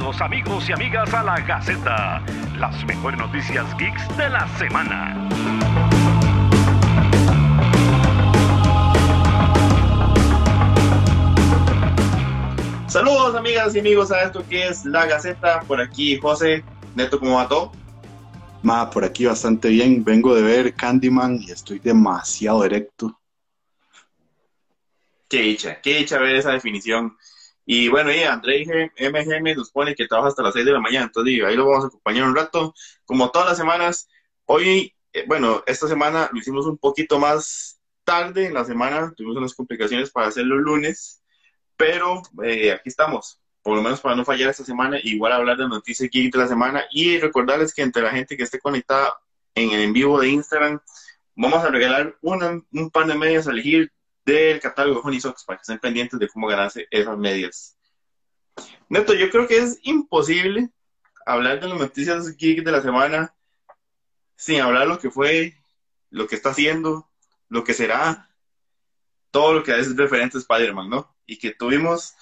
Bienvenidos amigos y amigas a la Gaceta, las mejores noticias geeks de la semana. Saludos amigas y amigos a esto que es La Gaceta, por aquí José, Neto, ¿cómo va todo? Ma, por aquí bastante bien, vengo de ver Candyman y estoy demasiado directo. Qué dicha, qué dicha ver esa definición. Y bueno, y André MGM nos pone que trabaja hasta las 6 de la mañana, entonces ahí lo vamos a acompañar un rato. Como todas las semanas, hoy, eh, bueno, esta semana lo hicimos un poquito más tarde en la semana, tuvimos unas complicaciones para hacerlo el lunes, pero eh, aquí estamos, por lo menos para no fallar esta semana, igual hablar de noticias geek de la semana y recordarles que entre la gente que esté conectada en el en vivo de Instagram, vamos a regalar un par de medias a elegir del catálogo de Honey Sox para que estén pendientes de cómo ganarse esas medias. Neto, yo creo que es imposible hablar de las noticias geek de la semana sin hablar lo que fue, lo que está haciendo, lo que será, todo lo que es referente a Spider-Man, ¿no? Y que tuvimos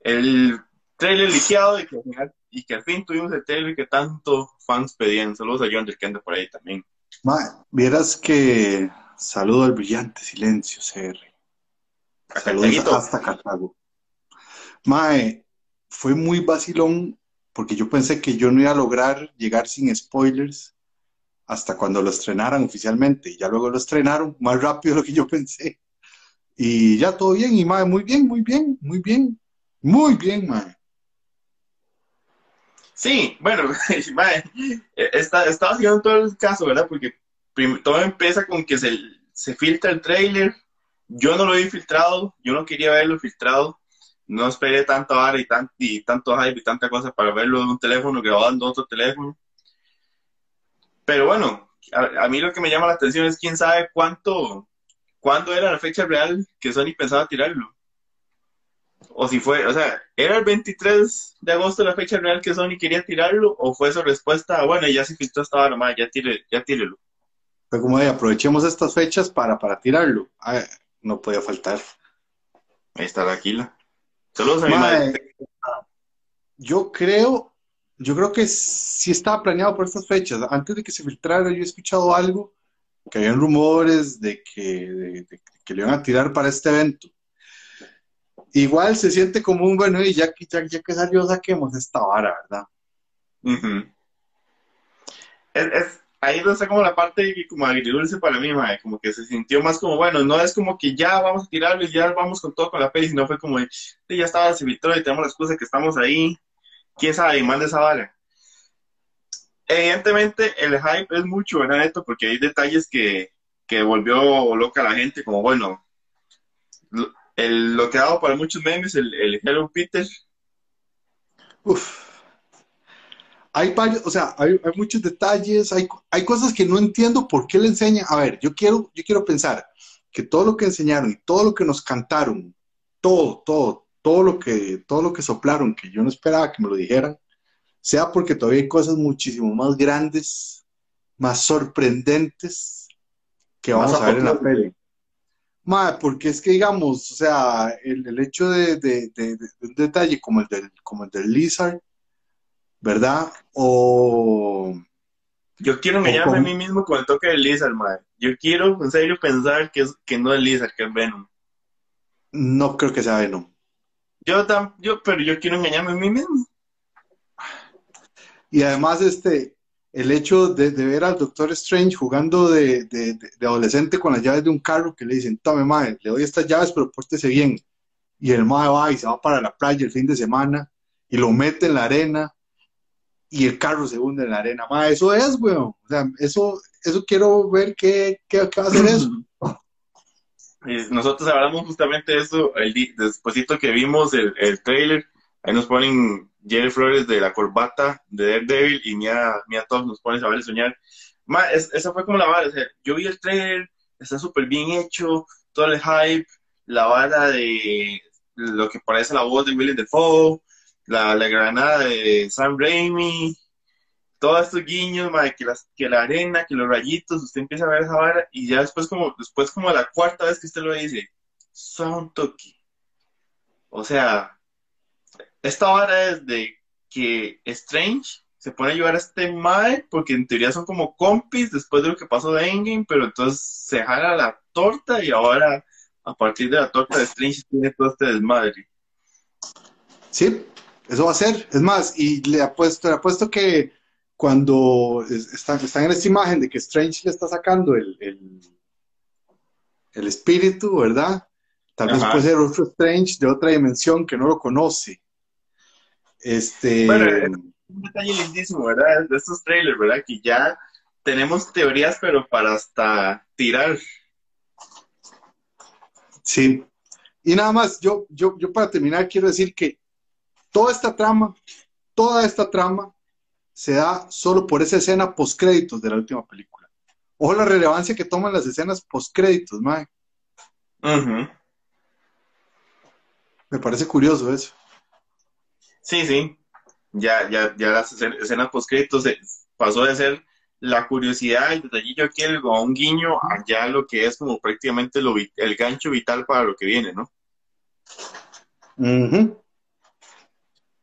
el trailer liqueado y que, al final, y que al fin tuvimos el trailer que tanto fans pedían. Saludos a John del que anda por ahí también. Ma, vieras que Saludo al brillante silencio, CR. Saludos hasta Cartago. Mae, fue muy vacilón porque yo pensé que yo no iba a lograr llegar sin spoilers hasta cuando lo estrenaran oficialmente. Y ya luego lo estrenaron más rápido de lo que yo pensé. Y ya todo bien, y mae, muy bien, muy bien, muy bien, muy bien, mae. Sí, bueno, mae, está, estaba haciendo todo el caso, ¿verdad? Porque todo empieza con que se, se filtra el trailer. Yo no lo he filtrado, yo no quería verlo filtrado. No esperé tanto ahora y, y tanto hype y tanta cosa para verlo en un teléfono grabado en otro teléfono. Pero bueno, a, mí lo que me llama la atención es quién sabe cuánto, cuándo era la fecha real que Sony pensaba tirarlo. O si fue, o sea, ¿era el 23 de agosto la fecha real que Sony quería tirarlo? ¿O fue su respuesta, bueno, ya se filtró ahora, más, ya, tire, ya tírelo? Fue como de aprovechemos estas fechas para, para tirarlo. Ah, no podía faltar. Ahí está la Aquila. Saludos a mi madre. Yo creo, yo creo que sí estaba planeado por estas fechas. Antes de que se filtrara, yo he escuchado algo, que habían rumores de que, que le iban a tirar para este evento. Igual se siente como un bueno, y ya, ya, ya que salió, saquemos esta vara, ¿verdad? es, ahí está como la parte como agridulce para mí, como que se sintió más como, bueno, no es como que ya vamos a tirarlo y ya vamos con todo con la peli, sino fue como, ya estaba, se filtró y tenemos la excusa que estamos ahí, quién sabe, y manda esa vara. Evidentemente el hype es mucho, ¿verdad, Neto? Porque hay detalles que, que volvió loca a la gente, como, bueno, el, lo que ha dado para muchos memes, el, el Hello Peter. Uf hay varios, o sea, hay, muchos detalles, hay, hay, cosas que no entiendo por qué le enseñan. A ver, yo quiero, yo quiero pensar que todo lo que enseñaron y todo lo que nos cantaron, todo, todo, todo lo que, todo lo que soplaron, que yo no esperaba que me lo dijeran, sea porque todavía hay cosas muchísimo más grandes, más sorprendentes que vamos a ver en la peli. Ma, porque es que digamos, o sea, el, hecho de, de, un detalle como el del, como el del Lizard, ¿verdad? O... Yo quiero engañarme a mí mismo con el toque de Lizard, madre. Yo quiero, en serio, pensar que, es, que no es Lizard, que es Venom. No creo que sea Venom. Yo, yo pero yo quiero engañarme a mí mismo. Y además, este, el hecho de, ver al Doctor Strange jugando de, adolescente con las llaves de un carro que le dicen, tome madre, le doy estas llaves, pero pórtese bien. Y el madre va y se va para la playa el fin de semana y lo mete en la arena y el carro se hunde en la arena. Ma, eso es, weón. O sea, eso, eso quiero ver qué, qué, va a hacer eso. Nosotros hablamos justamente de eso el que vimos el, el trailer. Ahí nos ponen Jerry Flores de la corbata de Daredevil y Mia, Mia todos nos ponen a ver soñar. Ma, esa fue como la vara. O sea, yo vi el trailer, está súper bien hecho, todo el hype, la vara de lo que parece la voz de William Defoe, la, la granada de Sam Raimi, todos estos guiños, que, las, que la arena, que los rayitos, usted empieza a ver esa vara y ya después como, después como la cuarta vez que usted lo dice, son toki. O sea, esta vara es de que Strange se pone a ayudar a este Mae porque en teoría son como compis después de lo que pasó de Endgame, pero entonces se jala la torta y ahora a partir de la torta de Strange tiene todo este desmadre. Sí, eso va a ser. Es más, y le apuesto, le apuesto que cuando están, están en esta imagen de que Strange le está sacando el, el, el espíritu, ¿verdad? Tal vez puede ser otro Strange de otra dimensión que no lo conoce. Este. Bueno, es un detalle lindísimo, ¿verdad? De estos trailers, ¿verdad? Que ya tenemos teorías, pero para hasta tirar. Sí. Y nada más, yo, yo, yo para terminar quiero decir que toda esta trama, toda esta trama se da solo por esa escena post-créditos de la última película. Ojo la relevancia que toman las escenas post-créditos, Mae. Me parece curioso eso. Sí, sí. Ya, ya, ya las escenas post-créditos pasó de ser la curiosidad, el detallillo aquí, el, un guiño, allá lo que es como prácticamente lo, el gancho vital para lo que viene, ¿no?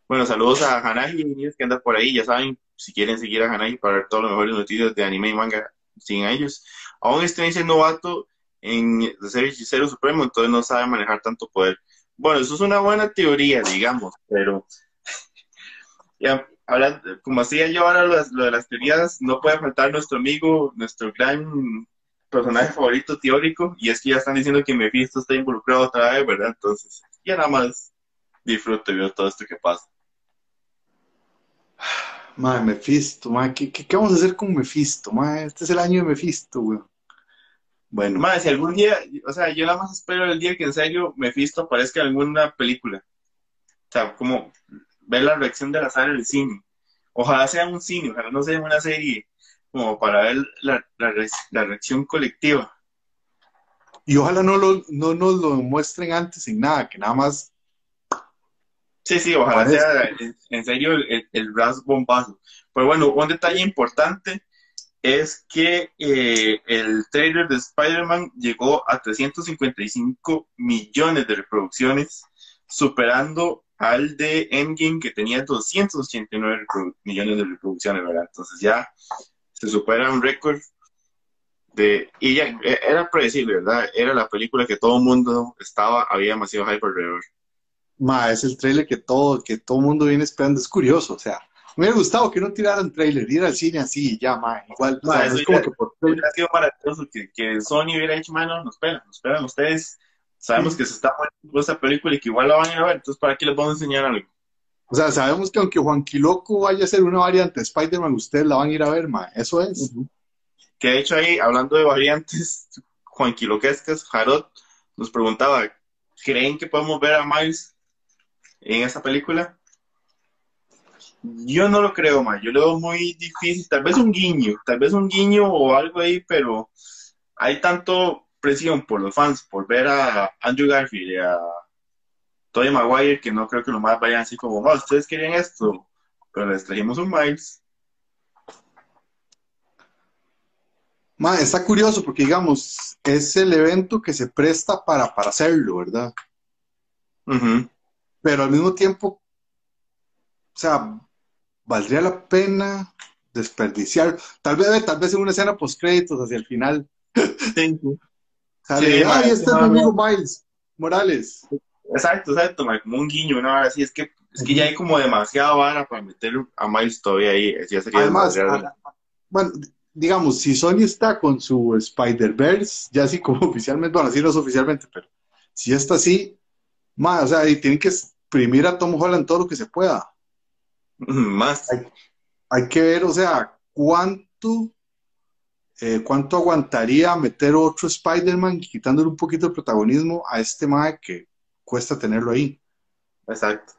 Bueno, saludos a Hanahi que anda por ahí, ya saben, si quieren seguir a Hanahi para ver todas las mejores noticias de anime y manga sin ellos. Aún este es novato en de ser hechicero supremo, entonces no sabe manejar tanto poder. Bueno, eso es una buena teoría, digamos, pero ya, como hacía yo ahora lo, de las teorías, no puede faltar nuestro amigo, nuestro gran personaje favorito teórico, y es que ya están diciendo que Mephisto está involucrado otra vez, ¿verdad? Entonces, ya nada más disfruto de todo esto que pasa. Madre, Mephisto, madre, ¿qué, ¿qué, vamos a hacer con Mephisto? Madre, este es el año de Mephisto, güey. Bueno. Madre, si algún día, o sea, yo nada más espero el día que en serio Mephisto aparezca en alguna película. O sea, como ver la reacción de la sala del cine. Ojalá sea un cine, ojalá no sea una serie, como para ver la, la, reacción colectiva. Y ojalá no, lo, no nos lo muestren antes en nada, que nada más. Sí, sí, ojalá sea en, serio el, el, ras bombazo. Pero bueno, un detalle importante es que eh, el trailer de Spider-Man llegó a 355 millones de reproducciones, superando al de Endgame que tenía 289 millones de reproducciones, ¿verdad? Entonces ya se supera un récord de... Y ya e, era predecible, ¿verdad? Era la película que todo el mundo estaba, había demasiado hype alrededor. Ma, es el trailer que todo, que todo mundo viene esperando, es curioso, o sea, me hubiera gustado que no tiraran trailer, ir al cine así ya, ma, igual, ma, es como que por hubiera sido maravilloso que, que Sony hubiera hecho, mano, nos esperan, nos esperan ustedes Sabemos que se está poniendo esa película y que igual la van a ir a ver, entonces ¿para qué les vamos a enseñar algo? O sea, sabemos que aunque Juan Quiloco vaya a ser una variante de Spider-Man, ustedes la van a ir a ver, ma. Eso es. Que de hecho ahí, hablando de variantes, Juan Quiloquescas, Jarot nos preguntaba, ¿creen que podemos ver a Miles en esa película? Yo no lo creo, ma. Yo lo veo muy difícil. Tal vez un guiño, tal vez un guiño o algo ahí, pero hay tanto presión por los fans por ver a Andrew Garfield y a Tobey Maguire que no creo que los más vayan así como, oh, ustedes querían esto, pero les trajimos un Miles. está curioso porque, digamos, es el evento que se presta para, para hacerlo, ¿verdad? Pero al mismo tiempo, o sea, valdría la pena desperdiciar, tal vez, tal vez en una escena post créditos hacia el final. Sale, ay, este es mi amigo Miles Morales. Exacto, exacto, como un guiño, ¿no? Así es que, es que ya hay como demasiada vara para meter a Miles todavía ahí. Ya sería Además, bueno, digamos, si Sony está con su Spider-Verse, ya así como oficialmente, bueno, así no es oficialmente, pero si está así, más, o sea, y tienen que exprimir a Tom Holland todo lo que se pueda. Más. hay que ver, o sea, cuánto eh, ¿cuánto aguantaría meter otro Spider-Man quitándole un poquito de protagonismo a este Mae que cuesta tenerlo ahí? Exacto.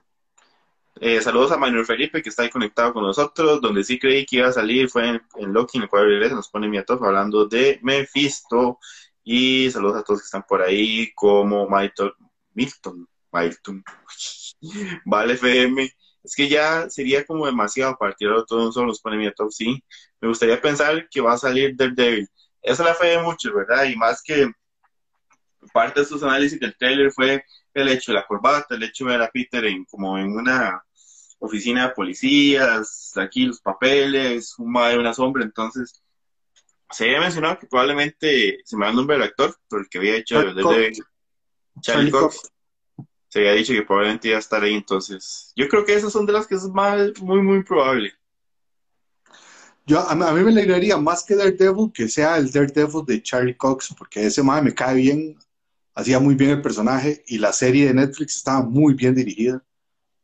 Eh, saludos a Manuel Felipe que está ahí conectado con nosotros, donde sí creí que iba a salir fue en, en Loki, en el cual nos pone mi atof hablando de Mephisto. Y saludos a todos que están por ahí, como Milton, Milton, Vale FM, es que ya sería como demasiado para tirarlo todo un solo, pone mi top, sí. Me gustaría pensar que va a salir Daredevil. Esa la fe de muchos, ¿verdad? Y más que parte de sus análisis del trailer fue el hecho de la corbata, el hecho de ver a Peter en, como en una oficina de policías, aquí los papeles, un madre, una sombra, entonces se había mencionado que probablemente se me da el nombre del actor, pero el que había hecho Charlie el de Cox. Charlie Cox, se había dicho que probablemente iba a estar ahí, entonces yo creo que esas son de las que es más, muy, muy probable. Yo, a, mí- me alegraría más que Daredevil que sea el Daredevil de Charlie Cox, porque ese mae me cae bien, hacía muy bien el personaje y la serie de Netflix estaba muy bien dirigida.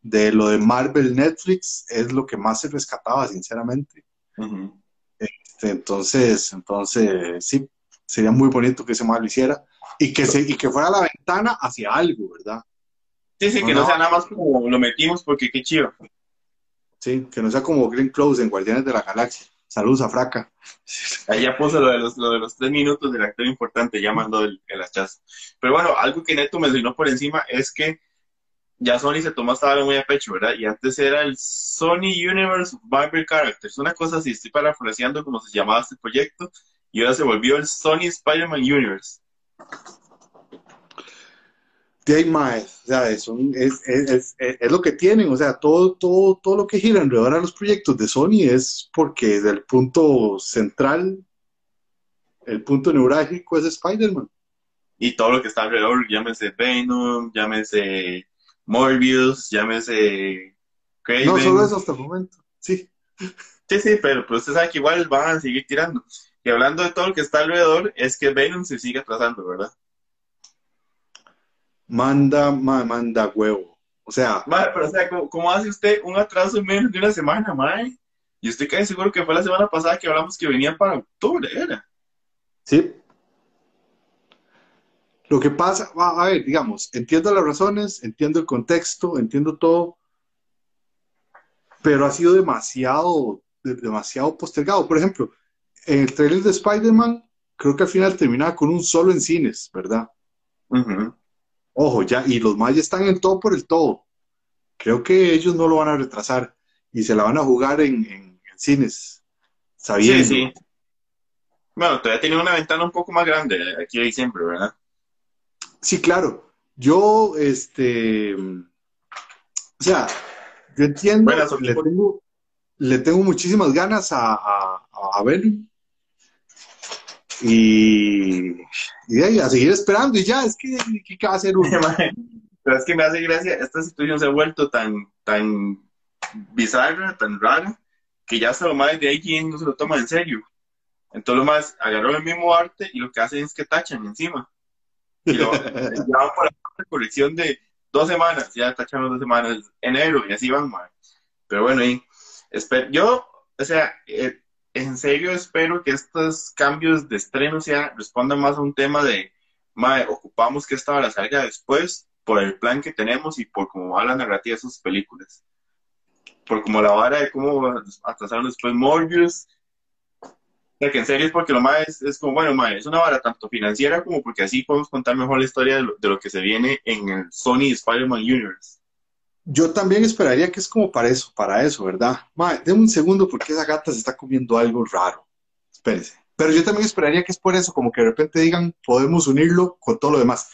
De lo de Marvel Netflix es lo que más se rescataba, sinceramente. Ujú. Este, Entonces, entonces sí, sería muy bonito que ese mae lo hiciera y que, se, y que fuera la ventana hacia algo, ¿verdad? Sí, sí, que No, sea nada más como lo metimos porque qué chido. Sí, que no sea como Glenn Close en Guardianes de la Galaxia. Saludos a Fraca. Ahí ya puso lo de los, lo de los tres minutos del actor importante, ya mandó el, el hachazo. Pero bueno, algo que Neto mencionó por encima es que ya Sony se tomó esta muy a pecho, ¿verdad? Y antes era el Sony Universe Marvel Characters, una cosa así, estoy parafraseando como se llamaba este proyecto, y ahora se volvió el Sony Spider-Man Universe. De ahí, mae, o sea, es, un- es, es- es- es lo que tienen, o sea, todo, todo, todo lo que gira alrededor de los proyectos de Sony es porque del punto central, el punto neurálgico es Spider-Man. Y todo lo que está alrededor, llámese Venom, llámese Morbius, llámese Craven. No, solo eso hasta el momento, sí. Sí, sí, pero pues usted sabe que igual van a seguir tirando. Y hablando de todo lo que está alrededor, es que Venom se sigue atrasando, ¿verdad? Manda, ma- manda huevo. O sea, Mae, pero o sea, ¿cómo, cómo hace usted un atraso en menos de una semana, mae? Y estoy casi seguro que fue la semana pasada que hablamos que venían para octubre, ¿era? sí. Lo que pasa, a ver, digamos, entiendo las razones, entiendo el contexto, entiendo todo, pero ha sido demasiado, de- demasiado postergado. Por ejemplo, en el trailer de Spider-Man, creo que al final terminaba con un solo en cines, ¿verdad? Ojo, ya, y los mayas están en todo por el todo. Creo que ellos no lo van a retrasar y se la van a jugar en, en- en cines, sabiendo. Sí, sí. Bueno, todavía tiene una ventana un poco más grande eh, aquí de diciembre, ¿verdad? Sí, claro. Yo, este, o sea, yo entiendo, le tengo, le tengo muchísimas ganas a, a, a Venom. Y, y de ahí, a seguir esperando, y ya, es que, ¿qué, va a hacer uno? Pero es que me hace gracia, esta situación se ha vuelto tan, tan bizarra, tan rara, que ya hasta lo más de ahí no se lo toma en serio. Entonces lo más agarró el mismo arte y lo que hacen es que tachan encima. Y lo ya van por la corrección de dos semanas, ya tacharon dos semanas, enero, y así van, mae. Pero bueno, y yo, o sea, eh, en serio espero que estos cambios de estreno sea, respondan más a un tema de, mae, ocupamos que esta hora salga después por el plan que tenemos y por cómo va la narrativa de sus películas. Por como la vara de cómo atrasaron después Morbius. O sea, que en serio es porque lo más es, como, bueno, es una vara tanto financiera como porque así podemos contar mejor la historia de lo, de lo que se viene en el Sony Spider-Man Universe. Yo también esperaría que es como para eso, para eso, ¿verdad? Mae, deme un segundo porque esa gata se está comiendo algo raro. Espérese. Pero yo también esperaría que es por eso, como que de repente digan, podemos unirlo con todo lo demás.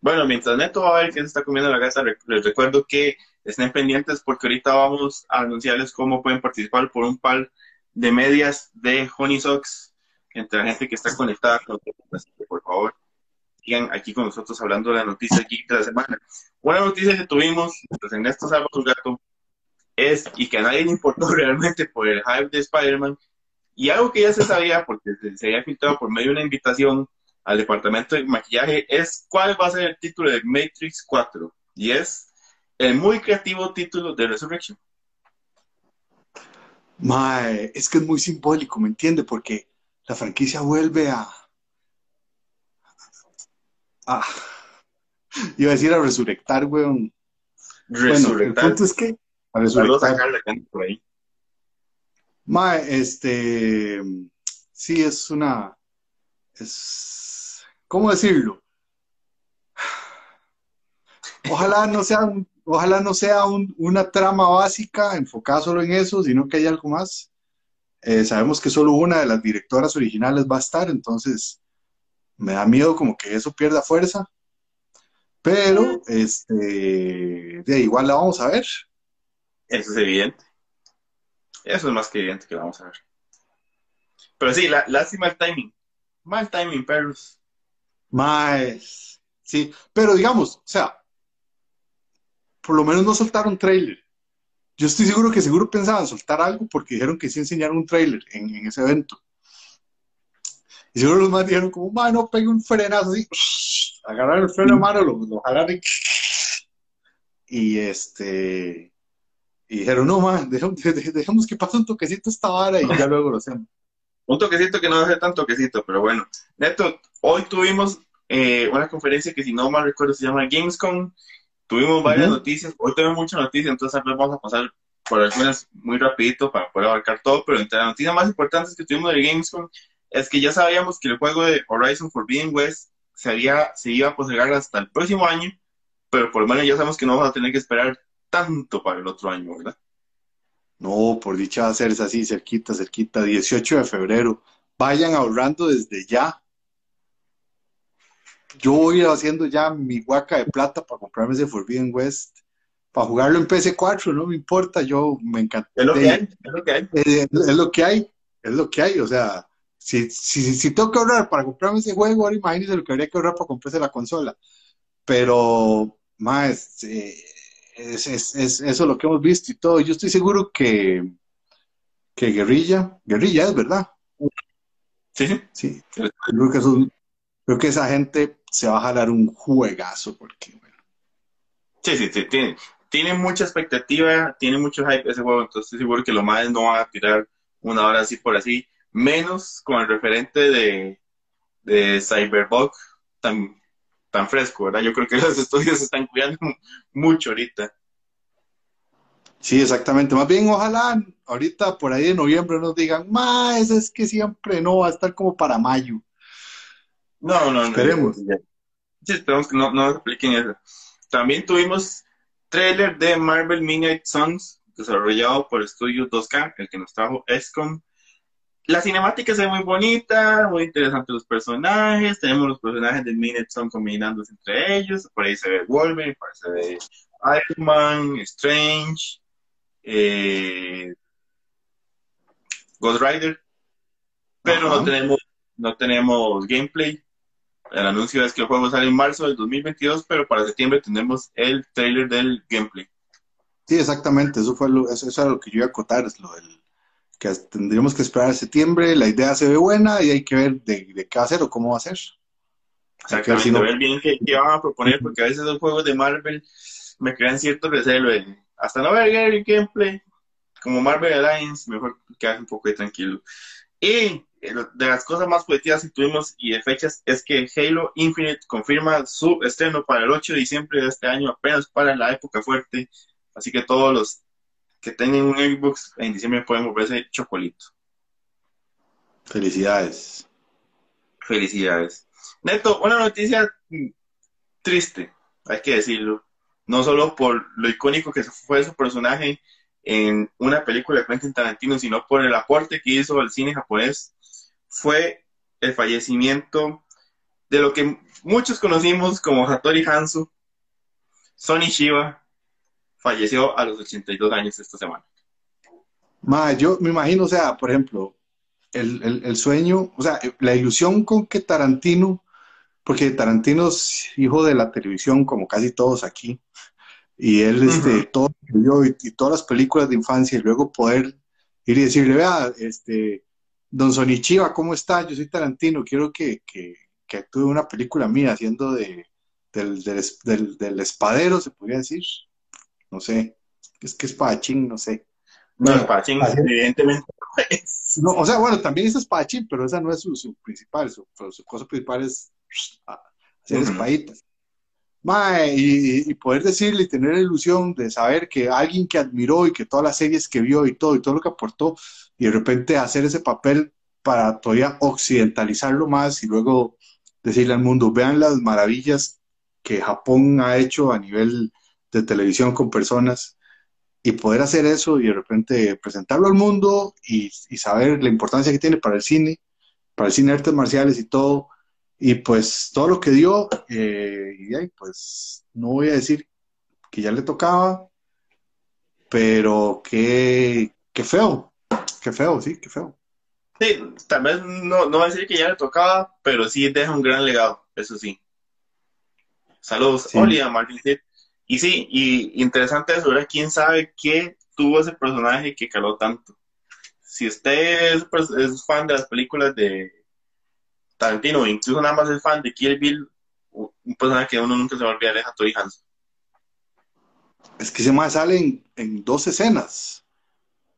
Bueno, mientras Neto va a ver qué se está comiendo la gata, les recuerdo que estén pendientes porque ahorita vamos a anunciarles cómo pueden participar por un par de medias de Honey Socks entre la gente que está conectada con nosotros. Por favor, aquí con nosotros hablando de la noticia geek de la semana. Una noticia que tuvimos, pues en esto salva su gato, es, y que a nadie le importó realmente por el hype de Spider-Man, y algo que ya se sabía porque se había filtrado por medio de una invitación al departamento de maquillaje, es cuál va a ser el título de Matrix 4, y es el muy creativo título de Resurrection. Mae, es que es muy simbólico, ¿me entiende? Porque la franquicia vuelve a... a- iba a decir a resurrectar, weón. Bueno, el Resurrectar. punto es que... A resurrectar. Por ahí. Mae, este... Sí, es una... Es... ¿Cómo decirlo? Ojalá no sea, un- ojalá no sea un- una trama básica enfocada solo en eso, sino que haya algo más. Eh, sabemos que solo una de las directoras originales va a estar, entonces me da miedo como que eso pierda fuerza. Pero, este, de igual la vamos a ver. Eso es evidente. Eso es más que evidente que vamos a ver. Pero sí, la, lástima el timing. Mal timing, perros. Más. Sí, pero digamos, o sea, por lo menos no soltaron trailer. Yo estoy seguro que seguro pensaban soltar algo porque dijeron que sí enseñaron un trailer en, ese evento. Y seguro los más dijeron como, mano, pegue un frenazo así, agarrar el freno a mano, lo, lo y este y dijeron, no, man, dejemos, que pase un toquecito esta vara y ya luego lo hacemos. Un toquecito que no a ser tan toquecito, pero bueno. Neto, hoy tuvimos eh, una conferencia que si no mal recuerdo se llama Gamescom. Tuvimos varias noticias, hoy tenemos muchas noticias, entonces vamos a pasar por algunas muy rapidito para poder abarcar todo, pero entre las noticias más importantes que tuvimos de Gamescom es que ya sabíamos que el juego de Horizon Forbidden West se, había, se iba a postergar hasta el próximo año, pero por lo menos ya sabemos que no vamos a tener que esperar tanto para el otro año, ¿verdad? No, por dicha va a ser así, cerquita, cerquita, 18 de febrero. Vayan ahorrando desde ya. Yo voy haciendo ya mi guaca de plata para comprarme ese Forbidden West, para jugarlo en PC4, no me importa, yo me encanta. Es lo que hay, es lo que hay. Es, lo que hay, es lo que hay, o sea, si, si, si tengo que ahorrar para comprarme ese juego, ahora imagínense lo que habría que ahorrar para comprarse la consola. Pero, más, eh, es, es, es, eso lo que hemos visto y todo. Yo estoy seguro que, que Guerrilla, Guerrilla es verdad. Sí, sí. Creo que, creo que esa gente se va a jalar un juegazo porque, bueno. Sí, sí, sí. Tiene, tiene mucha expectativa, tiene mucho hype ese juego, entonces estoy seguro que los más no van a tirar una hora así por así, menos con el referente de, de Cyberbug tan, tan fresco, ¿verdad? Yo creo que los estudios se están cuidando mucho ahorita. Sí, exactamente. Más bien, ojalá ahorita por ahí de noviembre nos digan, más es que siempre no va a estar como para mayo. No, no, esperemos. no. Sí, esperemos que no, no apliquen eso. También tuvimos trailer de Marvel Midnight Suns, desarrollado por Estudio 2K, el que nos trajo ESCOM la cinemática se ve muy bonita, muy interesante los personajes, tenemos los personajes de Minute son combinándose entre ellos, por ahí se ve Wolverine, por ahí se ve Iron Man, Strange, eh, Ghost Rider, pero no tenemos, no tenemos gameplay. El anuncio es que el juego sale en marzo del 2022, pero para septiembre tenemos el trailer del gameplay. Sí, exactamente, eso fue lo, eso, eso era lo que yo iba a acotar, es lo del que tendríamos que esperar a septiembre, la idea se ve buena y hay que ver de, qué hacer o cómo va a ser. Sea, que si no... ver bien qué, van a proponer, porque a veces los juegos de Marvel me crean cierto recelo. hasta no ver el gameplay, como Marvel Alliance, mejor quedar un poco de tranquilo. Y eh, de las cosas más positivas que tuvimos y de fechas es que Halo Infinite confirma su estreno para el 8 de diciembre de este año, apenas para la época fuerte. Así que todos los que tengan un Xbox en diciembre pueden volverse chocolito. Felicidades. Felicidades. Neto, una noticia triste, hay que decirlo. No solo por lo icónico que fue su personaje en una película de Quentin Tarantino, sino por el aporte que hizo al cine japonés. Fue el fallecimiento de lo que muchos conocimos como Hattori Hanzo, Sonny Shiba, falleció a los 82 años esta semana. Ma, yo me imagino, o sea, por ejemplo, el, sueño, o sea, la ilusión con que Tarantino, porque Tarantino es hijo de la televisión como casi todos aquí, y él, este, todo y, todas las películas de infancia, y luego poder ir y decirle, vea, este, don Sonichiva, ¿cómo está? Yo soy Tarantino, quiero que, que, que actúe una película mía haciendo de, del, del, del espadero, se podría decir no sé, es que espadachín, no sé. No, espadachín, evidentemente no o sea, bueno, también es espadachín, pero esa no es su, principal, su, cosa principal es hacer espaditas. y, poder decirle y tener la ilusión de saber que alguien que admiró y que todas las series que vio y todo, y todo lo que aportó, y de repente hacer ese papel para todavía occidentalizarlo más y luego decirle al mundo, vean las maravillas que Japón ha hecho a nivel de televisión con personas y poder hacer eso y de repente presentarlo al mundo y, saber la importancia que tiene para el cine, para el cine de artes marciales y todo, y pues todo lo que dio, eh, y pues no voy a decir que ya le tocaba, pero qué, qué feo, qué feo, sí, qué feo. Sí, tal vez no, no va a decir que ya le tocaba, pero sí deja un gran legado, eso sí. Saludos, Sí. Oli, a Martin Sid. Y sí, y interesante eso, ¿verdad? ¿Quién sabe qué tuvo ese personaje que caló tanto? Si usted es, fan de las películas de Tarantino, incluso nada más es fan de Kill Bill, un personaje que uno nunca se va a olvidar es Hattori Hanzo. Es que ese más sale en, en dos escenas.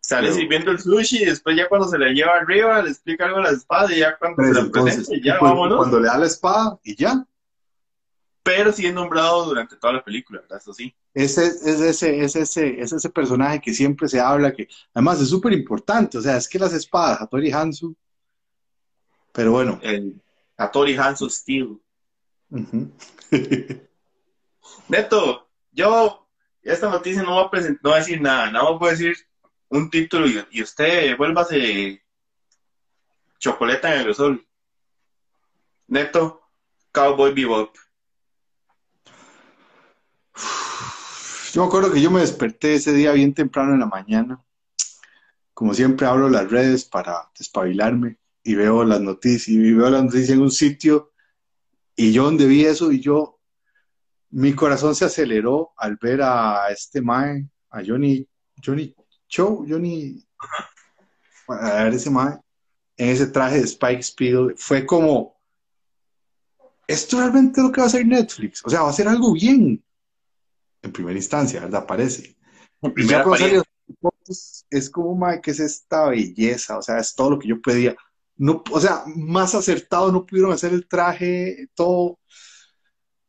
Sale Pero- sirviendo el sushi y después ya cuando se le lleva arriba le explica algo a la espada y ya cuando se Pero la entonces, presenta, ya pues, vámonos. cuando le da la espada y ya. Pero sí es nombrado durante toda la película, ¿verdad? Eso sí. Ese es ese, es ese, es ese personaje que siempre se habla, que además es súper importante. O sea, es que las espadas, Hattori Hanzo. Pero bueno. El Hattori Hanzo Steel. Neto, yo esta noticia no voy a, present- no a decir nada, nada más voy a decir un título y, y usted vuélvase chocolate en el sol. Neto, Cowboy Bebop. Yo me acuerdo que yo me desperté ese día bien temprano en la mañana. Como siempre, abro las redes para despabilarme y veo las noticias y veo las noticias en un sitio y yo donde vi eso y yo, mi corazón se aceleró al ver a este Mae, a Johnny, Johnny Cho, Johnny, a ver ese Mae, en ese traje de Spike Spiegel. Fue como, esto realmente es lo que va a hacer Netflix. O sea, va a ser algo bien en primera instancia, ¿verdad? Parece. Y ya es como, mae, que es esta belleza, o sea, es todo lo que yo pedía. No, o sea, más acertado no pudieron hacer el traje, todo.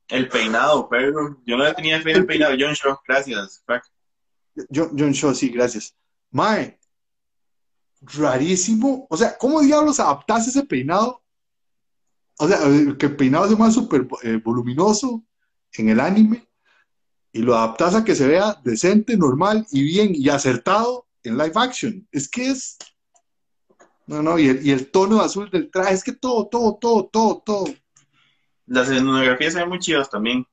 El peinado, pero yo no tenía fe en el peinado. John Shaw, gracias. John, John Shaw, sí, gracias. Mae, rarísimo. O sea, ¿cómo diablos adaptaste ese peinado? O sea, que el peinado es más súper eh, voluminoso en el anime y lo adaptas a que se vea decente, normal y bien y acertado en live action. Es que es. No, no, y el, y el tono azul del traje, es que todo, todo, todo, todo, todo. Las escenografías se ven muy chidas también.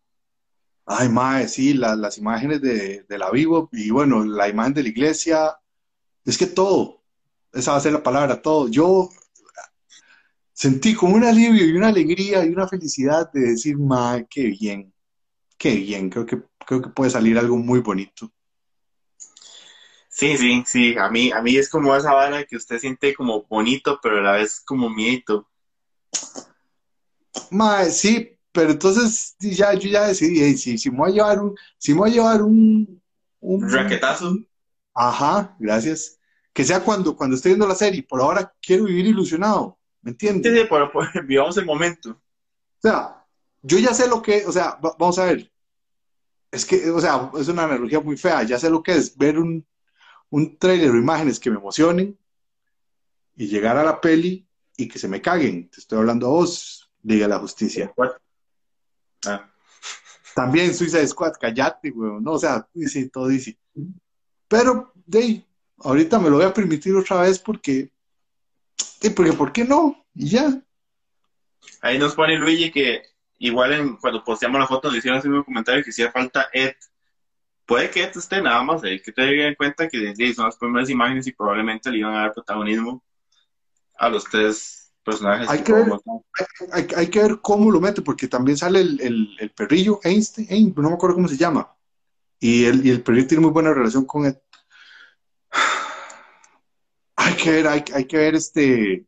Ay, mae, sí, la- las imágenes de, de la vivo y bueno, la imagen de la iglesia, es que todo, esa va a ser la palabra, todo. Yo sentí como un alivio y una alegría y una felicidad de decir, mae, qué bien, qué bien, creo que, creo que puede salir algo muy bonito. Sí, sí, sí. A mí, a mí es como esa vara que usted siente como bonito, pero a la vez como miedito. Mae, sí, pero entonces sí, ya, yo ya decidí, hey, si, si me voy a llevar un, si me voy a llevar un, un, Raquetazo. Ajá, gracias. Que sea cuando, cuando esté viendo la serie. Por ahora quiero vivir ilusionado. ¿Me Sí, entiendes? sí, por, por- vivamos el momento. O sea, yo ya sé lo que, o sea, va- vamos a ver. Es que, o sea, es una analogía muy fea. Ya sé lo que es ver un, un trailer o imágenes que me emocionen y llegar a la peli y que se me caguen. Te estoy hablando a vos, Liga de la Justicia. Ah, También Suicide Squad, callate, weón. No, o sea, sí, todo dice. Pero, de ahorita me lo voy a permitir otra vez porque, sí, porque, ¿por qué no? Y ya. Ahí nos pone Luigi que igual en, cuando posteamos la foto le hicieron ese mismo comentario que hacía falta Ed. Puede que Ed esté nada más, hay que tener en cuenta que son las primeras imágenes y probablemente le iban a dar protagonismo a los tres personajes. Hay que ver. Hay, hay que ver cómo lo mete, porque también sale el, el- el perrillo, Einstein, Ein- no me acuerdo cómo se llama. Y el, y el perrillo tiene muy buena relación con él. Hay que ver, hay, hay que ver este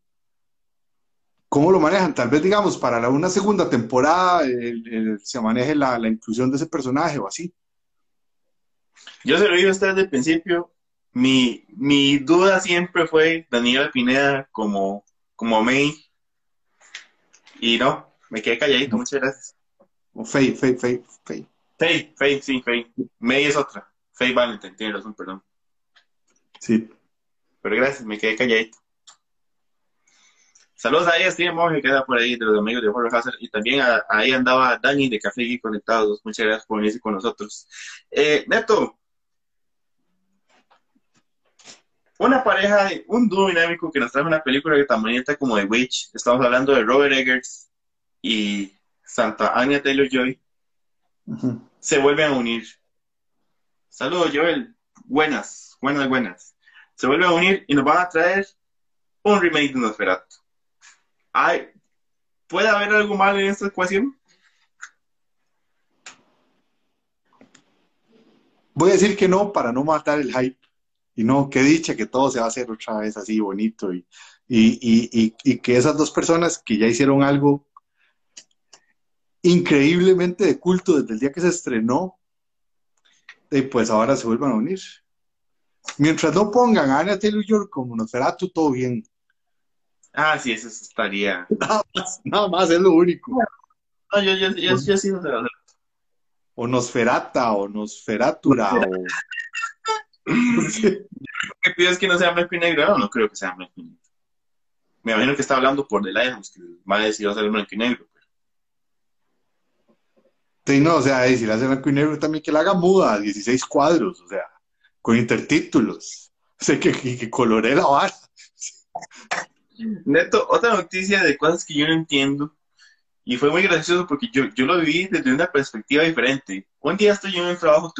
cómo lo manejan. Tal vez, digamos, para la- una segunda temporada el- el- se maneje la, la inclusión de ese personaje o así. Yo se lo digo desde el principio. Mi, mi duda siempre fue Daniela Pineda como, como May. Y no, me quedé calladito, muchas gracias. O Faye, Faye, Faye, Faye. Faye, Faye, sí, Faye. May es otra. Faye Valentine, tiene razón, perdón. Sí. Pero gracias, me quedé calladito. Saludos a ella, Steven Monge, que queda por ahí, de los amigos de Horror Hazard. Y también a- ahí andaba Dani de Café Geek Conectados. Muchas gracias por venirse con nosotros. Eh, Neto, una pareja, un dúo dinámico que nos trae una película que tan bonita como The Witch. Estamos hablando de Robert Eggers y Santa Anya Taylor Joy. Ujú. Se vuelven a unir. Saludos, Joel. buenas, buenas, buenas. Se vuelven a unir y nos van a traer un remake de Nosferatu. Ay, ¿Puede haber algo mal en esta ecuación? Voy a decir que no para no matar el hype. Y no, que dicha que todo se va a hacer otra vez así bonito y, y, que esas dos personas que ya hicieron algo increíblemente de culto desde el día que se estrenó, y pues ahora se vuelvan a unir. Mientras no pongan a Anya Taylor como Nosferatu, todo bien. Ah, sí, eso estaría. Nada más, nada más, es lo único. No, yo, yo, yo, yo sí O Nosferata, o Nosferatura, o. ¿Qué pides que no sea blanco y negro? No, no creo que sea blanco y negro. Me imagino que está hablando por The Lions, que va a decir va a ser blanco y negro. Sí, no, o sea, si la hace blanco y negro también que la haga muda, 16 cuadros, o sea, con intertítulos. O sea, que, que, que colore la base. Neto, otra noticia de cosas que yo no entiendo. Y fue muy gracioso porque yo, yo lo viví desde una perspectiva diferente. Un día estoy yo en el trabajo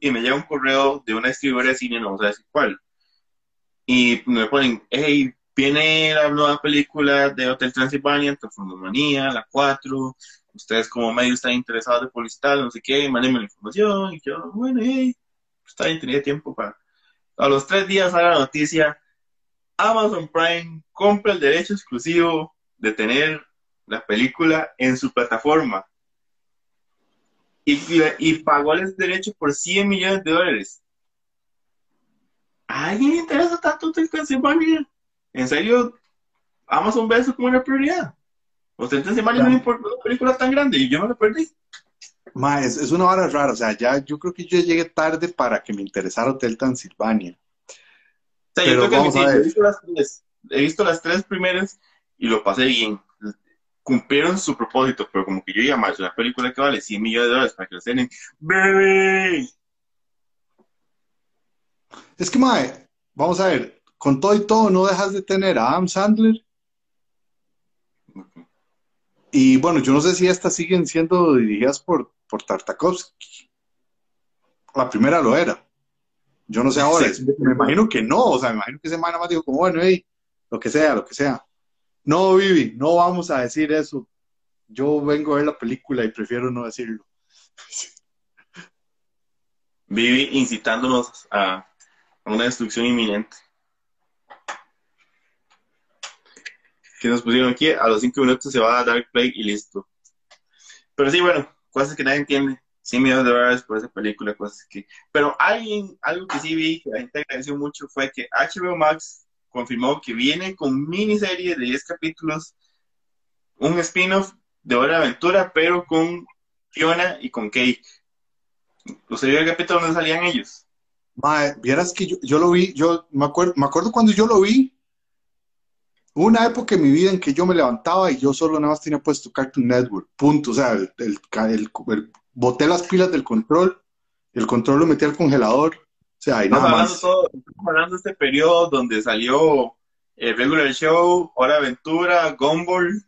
y me llega un correo de una distribuidora de cine, no vamos a decir cuál. Y me ponen, hey, viene la nueva película de Hotel Transilvania, Transformomanía, la 4. Ustedes como medio están interesados de publicitar, no sé qué, mándenme la información. Y yo, bueno, hey, está bien, tenía tiempo para... A los tres días sale la noticia, Amazon Prime compra el derecho exclusivo de tener la película en su plataforma. Y, y, pagó el derecho por 100 millones de dólares. ¿A alguien le interesa tanto el Transilvania? ¿En serio? Amazon ve eso como una prioridad. Usted Transilvania no importa una película tan grande y yo me la perdí. Ma, es, es, una hora rara, o sea, ya yo creo que yo llegué tarde para que me interesara Hotel Transilvania he visto, las tres, he visto las tres primeras y lo pasé bien. Cumplieron su propósito, pero como que yo ya más una película que vale 100 millones de dólares para que lo estén ¡Bebé! Es que, mae, vamos a ver, con todo y todo, no dejas de tener a Adam Sandler. Y bueno, yo no sé si estas siguen siendo dirigidas por, por Tartakovsky. La primera lo era. Yo no sé ahora, me imagino que no, o sea, me imagino que ese man más dijo como, bueno, hey, lo que sea, lo que sea. No, Vivi, no vamos a decir eso. Yo vengo a ver la película y prefiero no decirlo. Vivi incitándonos a, una destrucción inminente. Que nos pusieron aquí, a los cinco minutos se va a dar play y listo. Pero sí, bueno, cosas que nadie entiende. 100 millones de dólares por esa película, cosas que... Pero alguien, algo que sí vi, que la gente agradeció mucho, fue que HBO Max confirmó que viene con miniserie de 10 capítulos, un spin-off de Hora de Aventura, pero con Fiona y con Kate. ¿Usted vio el capítulo donde salían ellos? Vieras que yo, lo vi, yo me acuerdo, me acuerdo cuando yo lo vi, una época en mi vida en que yo me levantaba y yo solo nada más tenía puesto Cartoon Network, punto. O sea, el, el, el, boté las pilas del control, el control lo metí al congelador, o sea, ahí nada más. estamos hablando de este periodo donde salió el Regular Show, Hora Aventura, Gumball.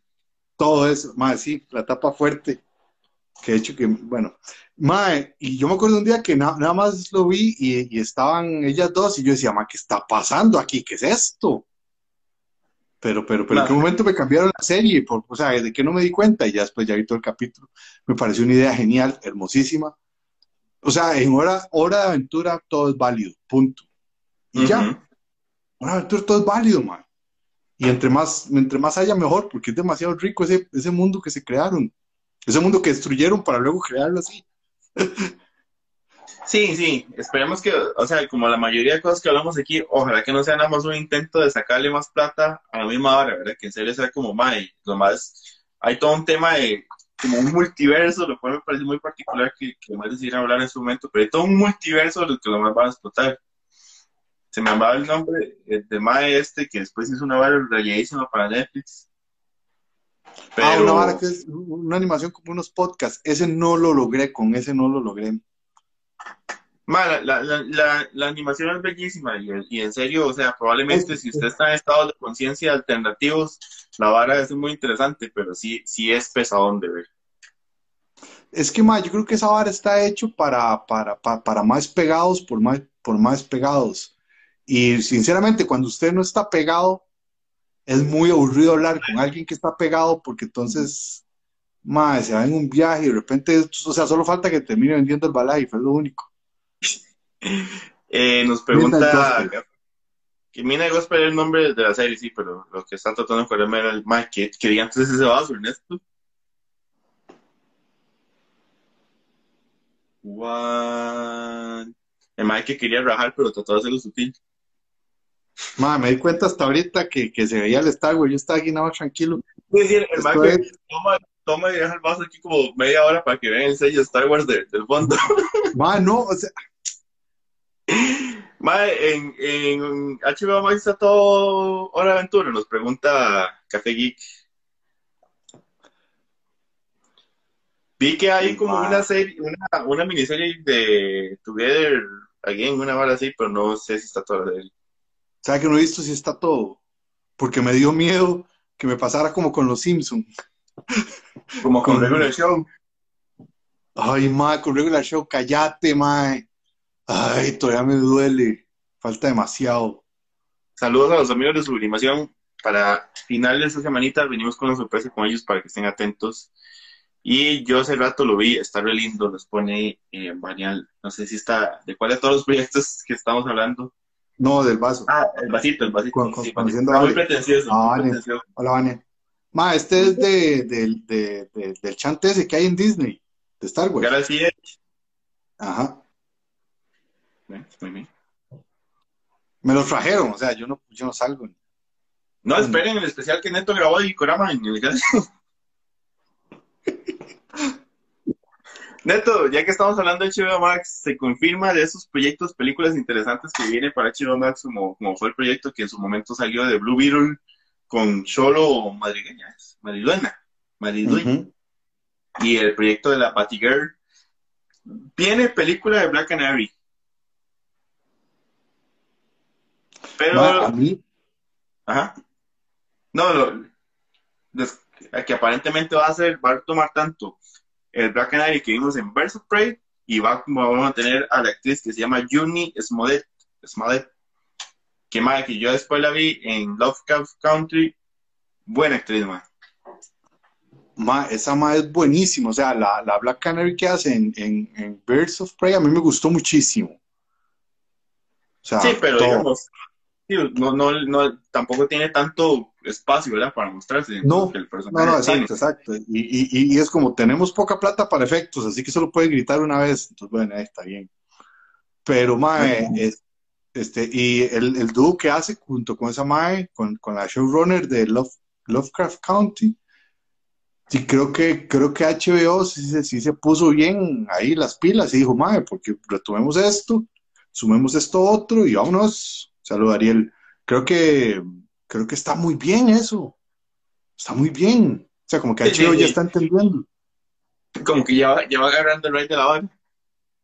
Todo eso, más sí, la tapa fuerte. Que he hecho que, bueno, mae, y yo me acuerdo un día que nada más lo vi y, estaban ellas dos y yo decía, ma, ¿qué está pasando aquí? ¿Qué es esto? Pero, pero, pero en qué momento me cambiaron la serie, Por, o sea, de que no me di cuenta y ya después ya vi todo el capítulo. Me pareció una idea genial, hermosísima. O sea, en hora, hora de aventura todo es válido, punto. Y ya, hora de aventura todo es válido, man. Y entre más, entre más haya mejor, porque es demasiado rico ese, ese mundo que se crearon, ese mundo que destruyeron para luego crearlo así. Sí, sí, esperemos que, o sea, como la mayoría de cosas que hablamos aquí, ojalá que no sea nada más un intento de sacarle más plata a la misma hora, ¿verdad? Que en serio sea como, may, lo más, hay todo un tema de, como un multiverso, lo cual me parece muy particular que, que más decir hablar en su momento, pero hay todo un multiverso de lo que lo más van a explotar. Se me llamaba el nombre de Mae este, que después hizo una vara rayadísima para Netflix. Pero... Ah, una vara que es una animación como unos podcasts. Ese no lo logré, con ese no lo logré la, la, la, animación es bellísima y, en serio, o sea, probablemente si usted está en estados de conciencia alternativos, la vara es muy interesante, pero sí, sí es pesadón de ver. Es que, ma, yo creo que esa vara está hecho para, para, para, para más pegados por más, por más pegados. Y sinceramente, cuando usted no está pegado, es muy aburrido hablar con alguien que está pegado porque entonces, ma, se va en un viaje y de repente, o sea, solo falta que termine vendiendo el balay, fue lo único. Eh, nos pregunta que Mina Gospel es el nombre de la serie, sí, pero lo que está tratando de acordarme era el Mike, que, que antes ese vaso, Ernesto. What? El Mike que quería rajar, pero trató de hacerlo sutil. Ma, me di cuenta hasta ahorita que, que se veía el Star Wars, yo estaba aquí nada más tranquilo. Es decir, el Mike es- toma, toma y deja el vaso aquí como media hora para que vean el sello de Star Wars de- del fondo. Ma, no, o sea, Mae, en, en HBO Max está todo Hora de Aventura, nos pregunta Café Geek. Vi que hay como una serie, una, una miniserie de Together Again, una vara así, pero no sé si está toda la serie. ¿sabe que no he visto si está todo? Porque me dio miedo que me pasara como con los Simpsons. Como con Con- Regular Show. Ay, ma, con regular show, cállate, ma. Ay, todavía me duele. Falta demasiado. Saludos a los amigos de Sublimación. Para final de esta semanita venimos con una sorpresa con ellos para que estén atentos. Y yo hace rato lo vi, está re lindo, nos pone eh, Banial. No sé si está, de cuál de todos los proyectos que estamos hablando. No, del vaso. Ah, el vasito, el vasito. Con- con- sí, conociendo está muy pretencioso. Ah, muy pretencioso. Hola, Vane. Ma, este es de, del- de, de- del chante ese que hay en Disney, de Star Wars. Galaxy Edge. Ajá. ¿eh? Muy bien. Me lo trajeron, o sea, yo no, yo no salgo. No, Mm. esperen el especial que Neto grabó de Korama en el. Neto, ya que estamos hablando de HBO Max, se confirma de esos proyectos, películas interesantes que viene para HBO Max, como, como fue el proyecto que en su momento salió de Blue Beetle con Cholo Madrileña, Mariluena, Mariluena, Ujú. y el proyecto de la Batgirl. Viene película de Black Canary. Pero, Ma, a mí, ajá. No, lo, des- que aparentemente va a ser, va a tomar tanto el Black Canary que vimos en of Prey y va, vamos a tener a la actriz que se llama Juni Smollett, Smollett que, madre, que yo después la vi en Lovecraft Country, buena actriz, ma, esa ma es buenísima. O sea, la, la Black Canary que hace en, en, en Birds of Prey a mí me gustó muchísimo. O sea, Sí, pero todo. digamos, no, no, no, tampoco tiene tanto espacio, ¿verdad? Para mostrarse. No, que el No, personaje no, tiene. exacto, exacto. Y, y, y es como tenemos poca plata para efectos, así que solo puede gritar una vez. Entonces, bueno, ahí está bien. Pero, mae, es- este, y el, el dúo que hace junto con esa mae, con, con la showrunner de Love, Lovecraft County, sí creo que, creo que HBO sí, se- sí se puso bien ahí las pilas y dijo, mae, porque retomemos esto, sumemos esto otro y vámonos. Saludos, Ariel. Creo que, creo que está muy bien eso. Está muy bien. O sea, como que Sí, sí, HBO ya está entendiendo. Como que ya, va- ya va agarrando el rey de la hora.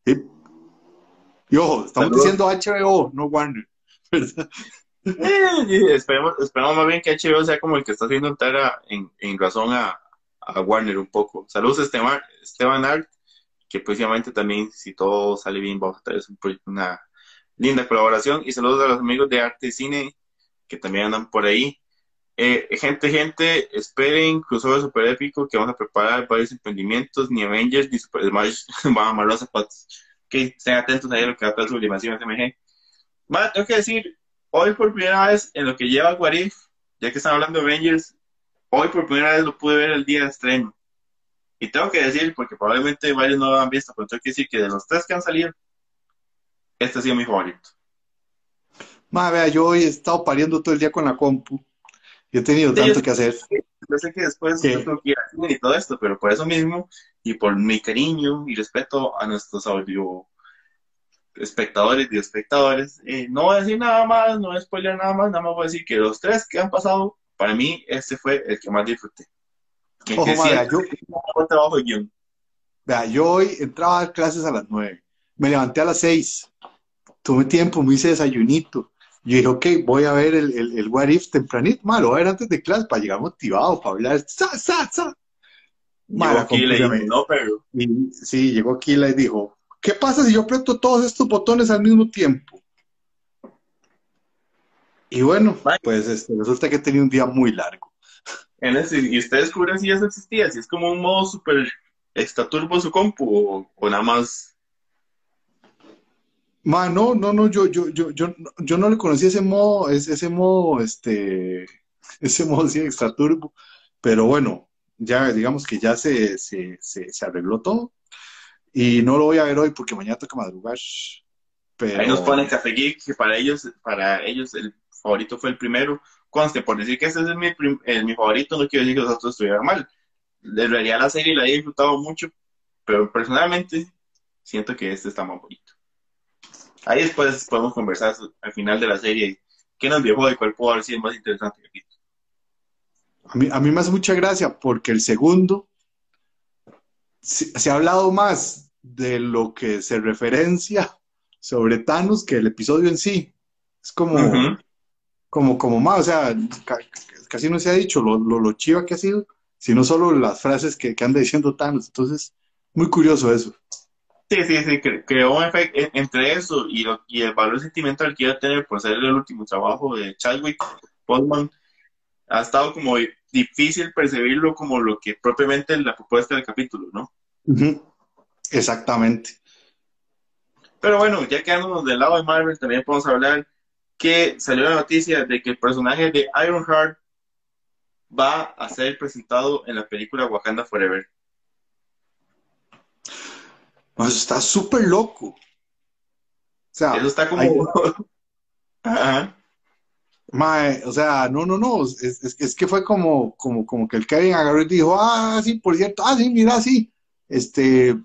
Sí. Y ojo, estamos diciendo HBO, no Warner. ¿verdad? Eh, esperemos, esperemos más bien que HBO sea como el que está haciendo entrar a- en, en razón a, a Warner un poco. Saludos a Esteban, Esteban Art, que precisamente también, si todo sale bien, vamos a tener una linda colaboración. Y saludos a los amigos de Arte y Cine, que también andan por ahí. Eh, gente, gente, esperen crossover super épico que vamos a preparar varios emprendimientos, ni Avengers ni Super Smash van a amarrar los zapatos. Que estén atentos ahí a lo que va a traer Sublimación SMG. Bueno, tengo que decir, hoy por primera vez en lo que lleva What If, ya que están hablando de Avengers, hoy por primera vez lo pude ver el día de estreno. Y tengo que decir, porque probablemente varios no lo han visto, pero tengo que decir que de los tres que han salido, este ha sido mi favorito. Ma, vea, yo hoy he estado pariendo todo el día con la compu y he tenido Sí, tanto yo- que hacer. Yo sé que después Sí. yo tengo que ir al cine y todo esto, pero por eso mismo, y por mi cariño y respeto a nuestros audio espectadores y espectadores, eh, no voy a decir nada más, no voy a spoiler nada más, nada más voy a decir que los tres que han pasado, para mí, este fue el que más disfruté. El Ojo, que yo, trabajo guion. vea, yo hoy entraba a dar clases a las nueve, me levanté a las seis, tuve tiempo, me hice desayunito. Yo dije, ok, voy a ver el, el, el What If tempranito, ma, lo voy a ver antes de clase para llegar motivado, para hablar, sa, sa, sa. Llegó Kila y no, pero... sí, llegó Kila y dijo, ¿qué pasa si yo aprieto todos estos botones al mismo tiempo? Y bueno, pues este, resulta que tenía un día muy largo. En ese, ¿Y ustedes descubren si eso existía? Si es como un modo super extra turbo su compu o, nada más. Ma, no, no, no, yo, yo, yo, yo, yo no le conocí ese modo, ese, ese modo, este, ese modo sí extra turbo, pero bueno, ya digamos que ya se, se, se, arregló todo. Y no lo voy a ver hoy porque mañana toca madrugar. Pero... Ahí nos ponen Café Geek, que para ellos, para ellos el favorito fue el primero. Conste, por decir que ese es mi, mi favorito, no quiero decir que los otros estuvieran mal. En realidad la serie la he disfrutado mucho, pero personalmente siento que este está más bonito. Ahí después podemos conversar al final de la serie qué nos dejó y cuál pudo haber sido más interesante. A mí, a mí me hace mucha gracia porque el segundo se, ha hablado más de lo que se referencia sobre Thanos que el episodio en sí. Es como, como, como más, o sea, casi no se ha dicho lo, lo, chiva que ha sido, sino solo las frases que, que anda diciendo Thanos. Entonces, muy curioso eso. Sí, sí, sí, creó un efecto entre eso y, y el valor sentimental que iba a tener por ser el último trabajo de Chadwick Boseman ha estado como difícil percibirlo como lo que propiamente la propuesta del capítulo, ¿no? Exactamente. Pero bueno, ya quedándonos del lado de Marvel, también podemos hablar que salió la noticia de que el personaje de Ironheart va a ser presentado en la película Wakanda Forever. Pues está súper loco. O sea, eso está como. o sea, no, no, no. Es, es, que fue como, como, como que el Kevin agarró y dijo, ah, sí, por cierto, ah, sí, mira, sí. Este,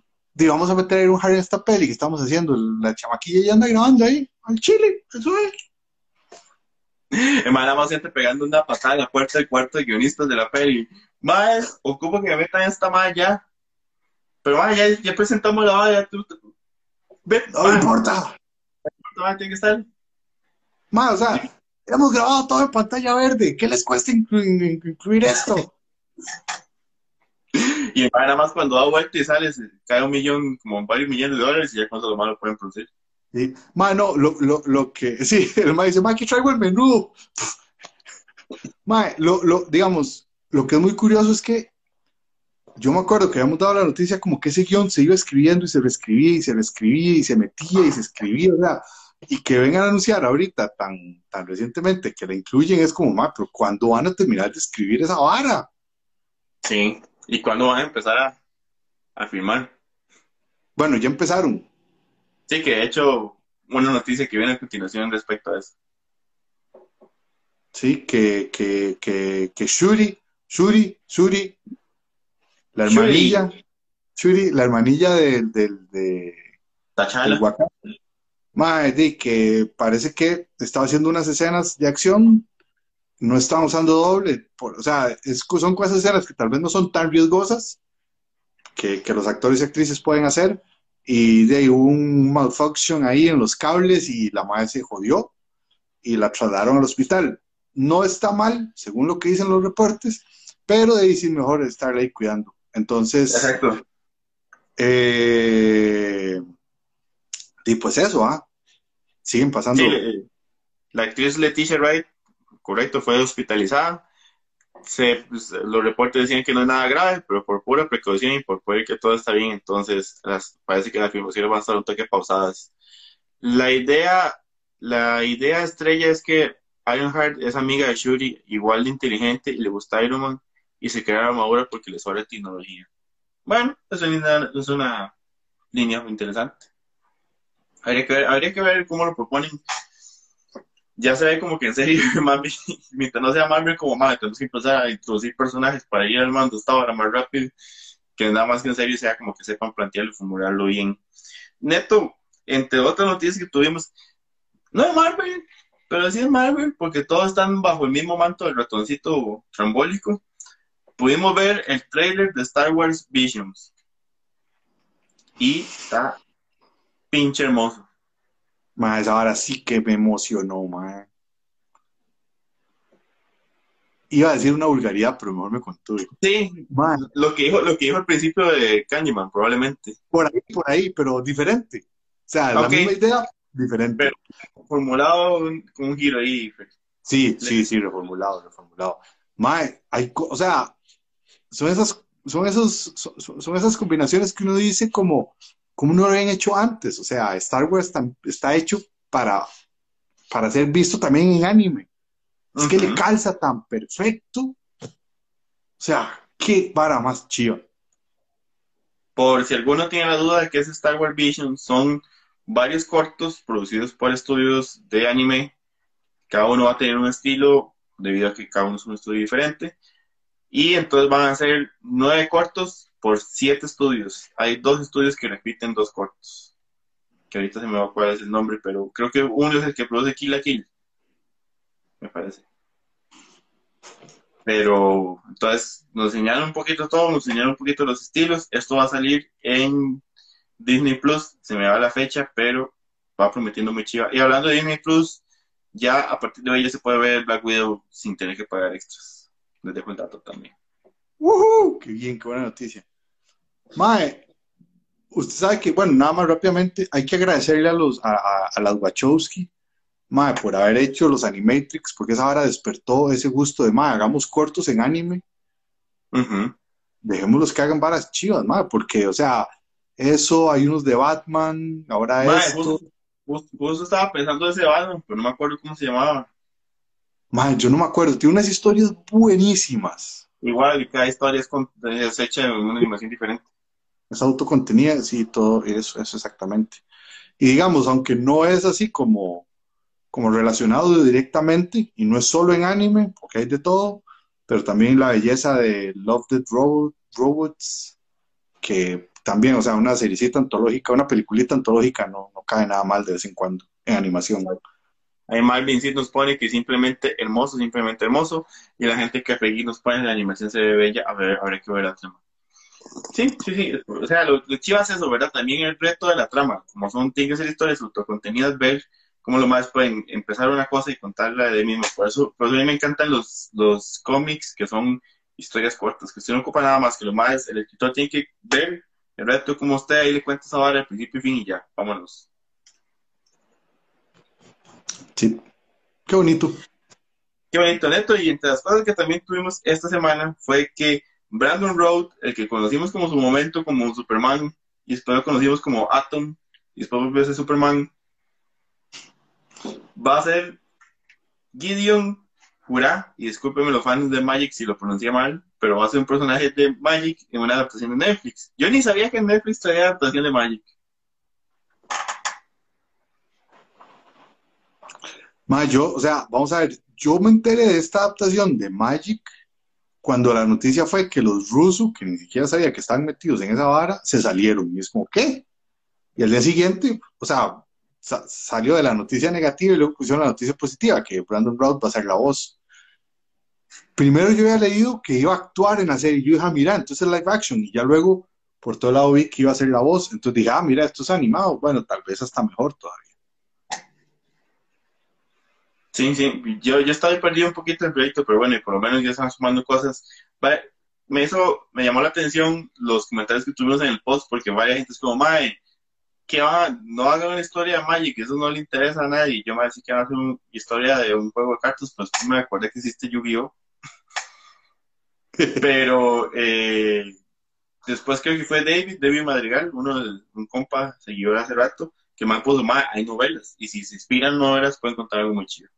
vamos a meter un Harry en esta peli que estamos haciendo. La chamaquilla ya anda grabando ahí, al chile, eso es. Hermana, más gente pegando una patada en la puerta del cuarto de guionistas de la peli. Mae, ocupo que me metan esta ya. Pero mae, ya, presentamos la valla. Tú, Ve, no importa. No importa, tiene que estar. Mae, o sea, hemos grabado todo en pantalla verde. ¿Qué les cuesta incluir esto? y nada más cuando da vuelta y sale, cae un millón, como varios millones de dólares y ya cuando lo malo pueden producir. Sí. Mano, lo, lo, lo que, sí, el ma dice, ma, aquí traigo el menú. ma, lo, lo, digamos, lo que es muy curioso es que yo me acuerdo que habíamos dado la noticia como que ese guion se iba escribiendo y se reescribía y se reescribía y se metía y se escribía, ¿verdad? Y que vengan a anunciar ahorita tan, tan recientemente que la incluyen es como, ma, pero ¿cuándo van a terminar de escribir esa vara? Sí, ¿y cuándo van a empezar a, a filmar? Bueno, ya empezaron. Sí, que de hecho, una noticia que viene a continuación respecto a eso. Sí, que, que, que, que Shuri, Shuri, Shuri, la hermanilla, Shuri, la hermanilla de, de, de Tachala. Madre, que parece que estaba haciendo unas escenas de acción, no estaba usando doble, o sea, son cosas escenas que tal vez no son tan riesgosas que, que los actores y actrices pueden hacer, y de ahí hubo un malfunction ahí en los cables y la madre se jodió y la trasladaron al hospital. No está mal, según lo que dicen los reportes, pero de ahí sí mejor estar ahí cuidando. Entonces, Exacto. Eh, y pues eso, ¿ah? Siguen pasando. Sí, la actriz Leticia Wright, correcto, fue hospitalizada se, pues, los reportes decían que no es nada grave, pero por pura precaución y por poder que todo está bien, entonces las, parece que las filmaciones van a estar un toque pausadas. La idea, la idea estrella es que Ironheart es amiga de Shuri, igual de inteligente y le gusta Iron Man y se crea armadura porque le sobra tecnología. Bueno, es una, es una línea muy interesante. Habría que, ver, habría que ver cómo lo proponen ya se ve como que en serio, Marvel, mientras no sea Marvel como más, tenemos que empezar a introducir personajes para ir armando esta hora más rápido, que nada más que en serio sea como que sepan plantearlo y formularlo bien. Neto, entre otras noticias que tuvimos, no es Marvel, pero sí es Marvel, porque todos están bajo el mismo manto del ratoncito trambólico. Pudimos ver el trailer de Star Wars Visions. Y está pinche hermoso. Más ahora sí que me emocionó, man. iba a decir una vulgaridad, pero mejor me contuve. Sí, Mae, lo que dijo, lo que dijo al principio de Candyman, probablemente. por ahí, por ahí, pero diferente. O sea, la misma idea, diferente. Pero formulado con un giro ahí. Sí, sí, sí, reformulado, reformulado. Mae, hay, o sea, son esas, son esos, son, son esas combinaciones que uno dice como, como no lo habían hecho antes. O sea, Star Wars está hecho para, para ser visto también en anime. Es que le calza tan perfecto. O sea, qué vara más chiva. Por si alguno tiene la duda de qué es Star Wars Vision, son varios cortos producidos por estudios de anime. Cada uno va a tener un estilo debido a que cada uno es un estudio diferente. Y entonces van a ser nueve cortos por siete estudios. Hay dos estudios que repiten dos cortos. Que ahorita se me va a cuál es el nombre, pero creo que uno es el que produce Kill la Kill. Me parece. Pero entonces nos enseñaron un poquito todo, nos enseñaron un poquito los estilos. Esto va a salir en Disney Plus, se me va la fecha, pero va prometiendo muy chiva. Y hablando de Disney Plus, ya a partir de hoy ya se puede ver Black Widow sin tener que pagar extras. Les dejo el dato también. ¡Woohoo! ¡Qué bien, qué buena noticia! Mae, usted sabe que, bueno, nada más rápidamente, hay que agradecerle a los, a, a, a las Wachowski, mae, por haber hecho los Animatrix, porque esa hora despertó ese gusto de, mae, hagamos cortos en anime, Ujú. dejémoslos que hagan varas chivas, mae, porque, o sea, eso, hay unos de Batman, ahora Mae, esto, justo, justo- justo estaba pensando ese Batman, pero no me acuerdo cómo se llamaba. Mae, yo no me acuerdo, tiene unas historias buenísimas, Igual, cada historia es, con- es hecha en una animación diferente. es autocontenida, sí, todo eso, eso exactamente. Y digamos, aunque no es así como, como relacionado directamente, y no es solo en anime, porque hay de todo, pero también la belleza de Love Dead Robot, Robots, que también, o sea, una seriecita antológica, una peliculita antológica no, no cae nada mal de vez en cuando en animación. Ahí Marvin sí nos pone que simplemente hermoso, simplemente hermoso. Y la gente que Peggy nos pone la animación se ve bella. Habrá que ver la trama. Sí, sí, sí. O sea, lo, lo chiva es eso, ¿verdad? También el reto de la trama. Como son, que ser historias autocontenidas, ver cómo los más pueden empezar una cosa y contarla de mismo. Por eso, por eso a mí me encantan los, los cómics que son historias cortas, que usted no ocupa nada más que lo más, el escritor tiene que ver el reto como usted ahí le cuenta esa vara al principio y fin y ya, vámonos. Qué bonito. Qué bonito, Neto. Y entre las cosas que también tuvimos esta semana fue que Brandon Road, el que conocimos como su momento como Superman, y después lo conocimos como Atom, y después volvió a ser Superman, va a ser Gideon Jurá, y discúlpenme los fans de Magic si lo pronuncié mal, pero va a ser un personaje de Magic en una adaptación de Netflix. Yo ni sabía que Netflix traía adaptación de Magic. Ma, yo, o sea, vamos a ver, yo me enteré de esta adaptación de Magic cuando la noticia fue que los rusos, que ni siquiera sabía que estaban metidos en esa vara, se salieron. Y es como, ¿qué? Y al día siguiente, o sea, sa- salió de la noticia negativa y luego pusieron la noticia positiva, que Brandon Routh va a ser la voz. Primero yo había leído que iba a actuar en la serie, yo dije, ah, mira, entonces es live action, y ya luego por todo lado vi que iba a ser la voz, entonces dije, ah, mira, esto es animado, bueno, tal vez hasta mejor todavía. Sí, sí, yo, yo estaba perdido un poquito del proyecto, pero bueno, y por lo menos ya están sumando cosas. Va- Me hizo, me llamó la atención los comentarios que tuvimos en el post, porque varias gente es como, mae, que va, no hagan una historia de Magic, eso no le interesa a nadie. Yo me decía que van a hacer una historia de un juego de cartas, pues me acordé que existe Yu-Gi-Oh! Pero eh, después creo que fue David, David Madrigal, uno de, un compa seguidor hace rato, que me puso, mae, hay novelas, y si se inspiran novelas pueden contar algo muy chido.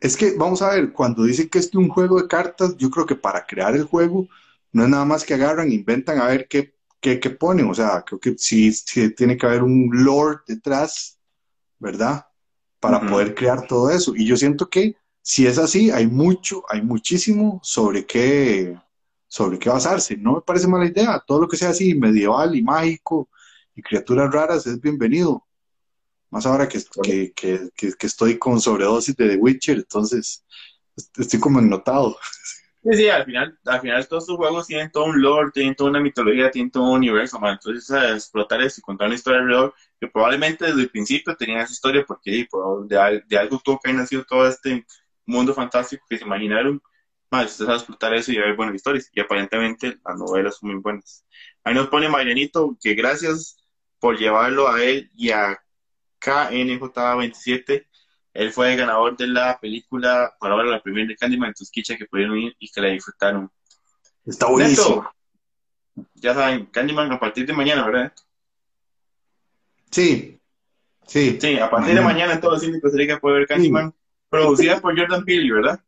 Es que, vamos a ver, cuando dicen que es un juego de cartas, yo creo que para crear el juego no es nada más que agarran, inventan a ver qué, qué, qué ponen. O sea, creo que sí, sí tiene que haber un lore detrás, ¿verdad? Para poder crear todo eso. Y yo siento que si es así, hay mucho, hay muchísimo sobre qué, sobre qué basarse. No me parece mala idea. Todo lo que sea así, medieval y mágico y criaturas raras es bienvenido. Más ahora que, que, que, que- estoy con sobredosis de The Witcher, entonces est- estoy como ennotado. Sí, sí, al final, al final todos estos juegos tienen todo un lore, tienen toda una mitología, tienen todo un universo, man. Entonces, a explotar eso y contar una historia alrededor, que probablemente desde el principio tenían esa historia, porque de, de algo tuvo que haber nacido todo este mundo fantástico que se imaginaron, más usted sabe explotar eso y ver buenas historias. Y aparentemente las novelas son muy buenas. Ahí nos pone Marianito que gracias por llevarlo a él y a KNJ27. Él fue el ganador de la película para ahora la primera de Candyman, entonces quicha que pudieron ir y que la disfrutaron. Está buenísimo. ya saben, Candyman a partir de mañana, ¿verdad? Sí, sí. Sí, a partir de mañana en todo el cine Costa Rica puede ver Candyman, producida por Jordan Peele, ¿verdad?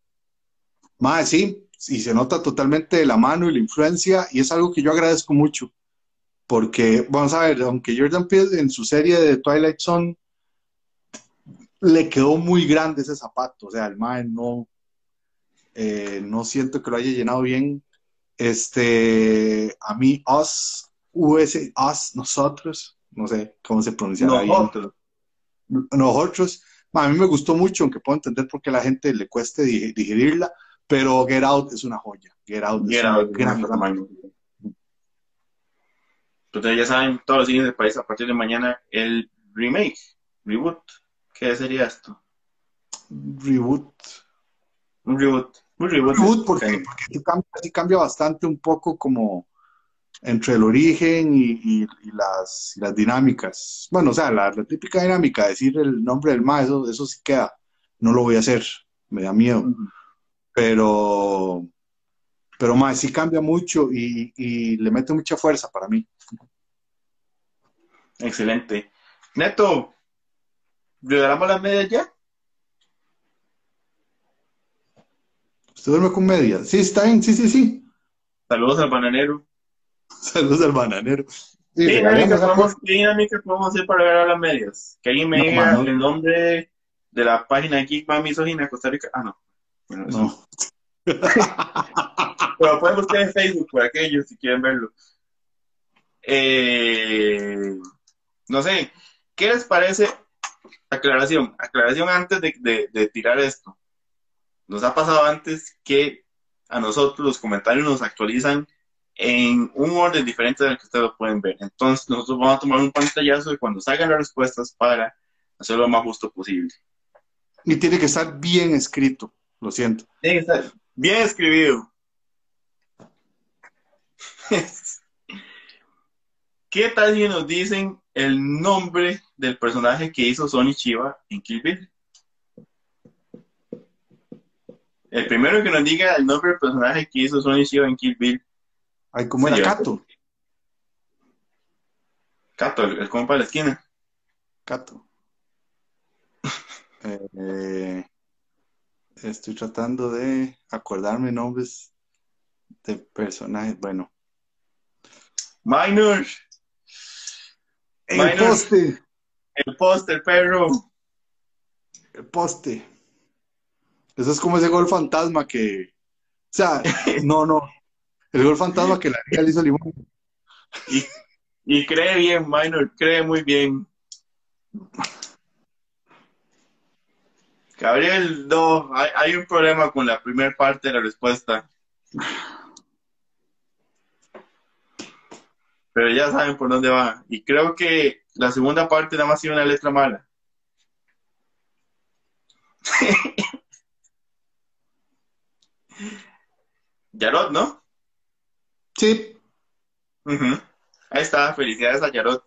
Más, sí, y se nota totalmente la mano y la influencia, y es algo que yo agradezco mucho, porque, vamos a ver, aunque Jordan Peele en su serie de Twilight Zone le quedó muy grande ese zapato, o sea, el mae no, eh, no siento que lo haya llenado bien. Este, a mí, Us, US, Us, nosotros, no sé cómo se pronuncia nosotros. Nosotros, a mí me gustó mucho, aunque puedo entender por qué a la gente le cueste digerirla, pero Get Out es una joya. Get Out Get Out, gran tamaño. Entonces ya saben, todos los cines del país a partir de mañana el remake, reboot. ¿Qué sería esto? Reboot. Un reboot. Un reboot. reboot porque, porque cambia, bastante un poco como entre el origen y, las, dinámicas. Bueno, o sea, la, típica dinámica, decir el nombre del ma, eso, eso sí queda. No lo voy a hacer, me da miedo. Pero, pero más, sí cambia mucho y, y le mete mucha fuerza para mí. Excelente. Neto, ¿regalamos las medias ya? ¿Usted duerme con medias? Sí, está bien, sí, sí, sí. Saludos al bananero. Saludos al bananero. ¿Qué, dinámica podemos, podemos, hacer para regalar las medias? Que alguien me diga el nombre de la página de Geek Misogina Costa Rica. Ah, no. no. Pero pueden buscar en Facebook por aquellos si quieren verlo. Eh, no sé, ¿qué les parece? Aclaración, aclaración antes de, tirar esto. Nos ha pasado antes que a nosotros los comentarios nos actualizan en un orden diferente del que ustedes lo pueden ver. Entonces, nosotros vamos a tomar un pantallazo de cuando salgan las respuestas para hacerlo lo más justo posible. Y tiene que estar bien escrito, lo siento. Tiene que estar bien escribido. ¿Qué tal si nos dicen el nombre del personaje que hizo Sonny Chiva en Kill Bill? El primero que nos diga el nombre del personaje que hizo Sonny Chiva en Kill Bill. Ay, ¿cómo era Cato? Cato, el, compa de la esquina. Cato. Eh, estoy tratando de acordarme nombres de personajes. Bueno. Minor. El poste. El poste, el perro. El poste. Eso es como ese gol fantasma que. O sea, no, no. El gol fantasma que la liga le hizo Limón. Y, y cree bien, Minor, cree muy bien. Gabriel, no, hay, hay un problema con la primera parte de la respuesta. Pero ya saben por dónde va. Y creo que la segunda parte nada más sido una letra mala. Yarot, ¿no? Sí. Ahí está, felicidades a Yarot.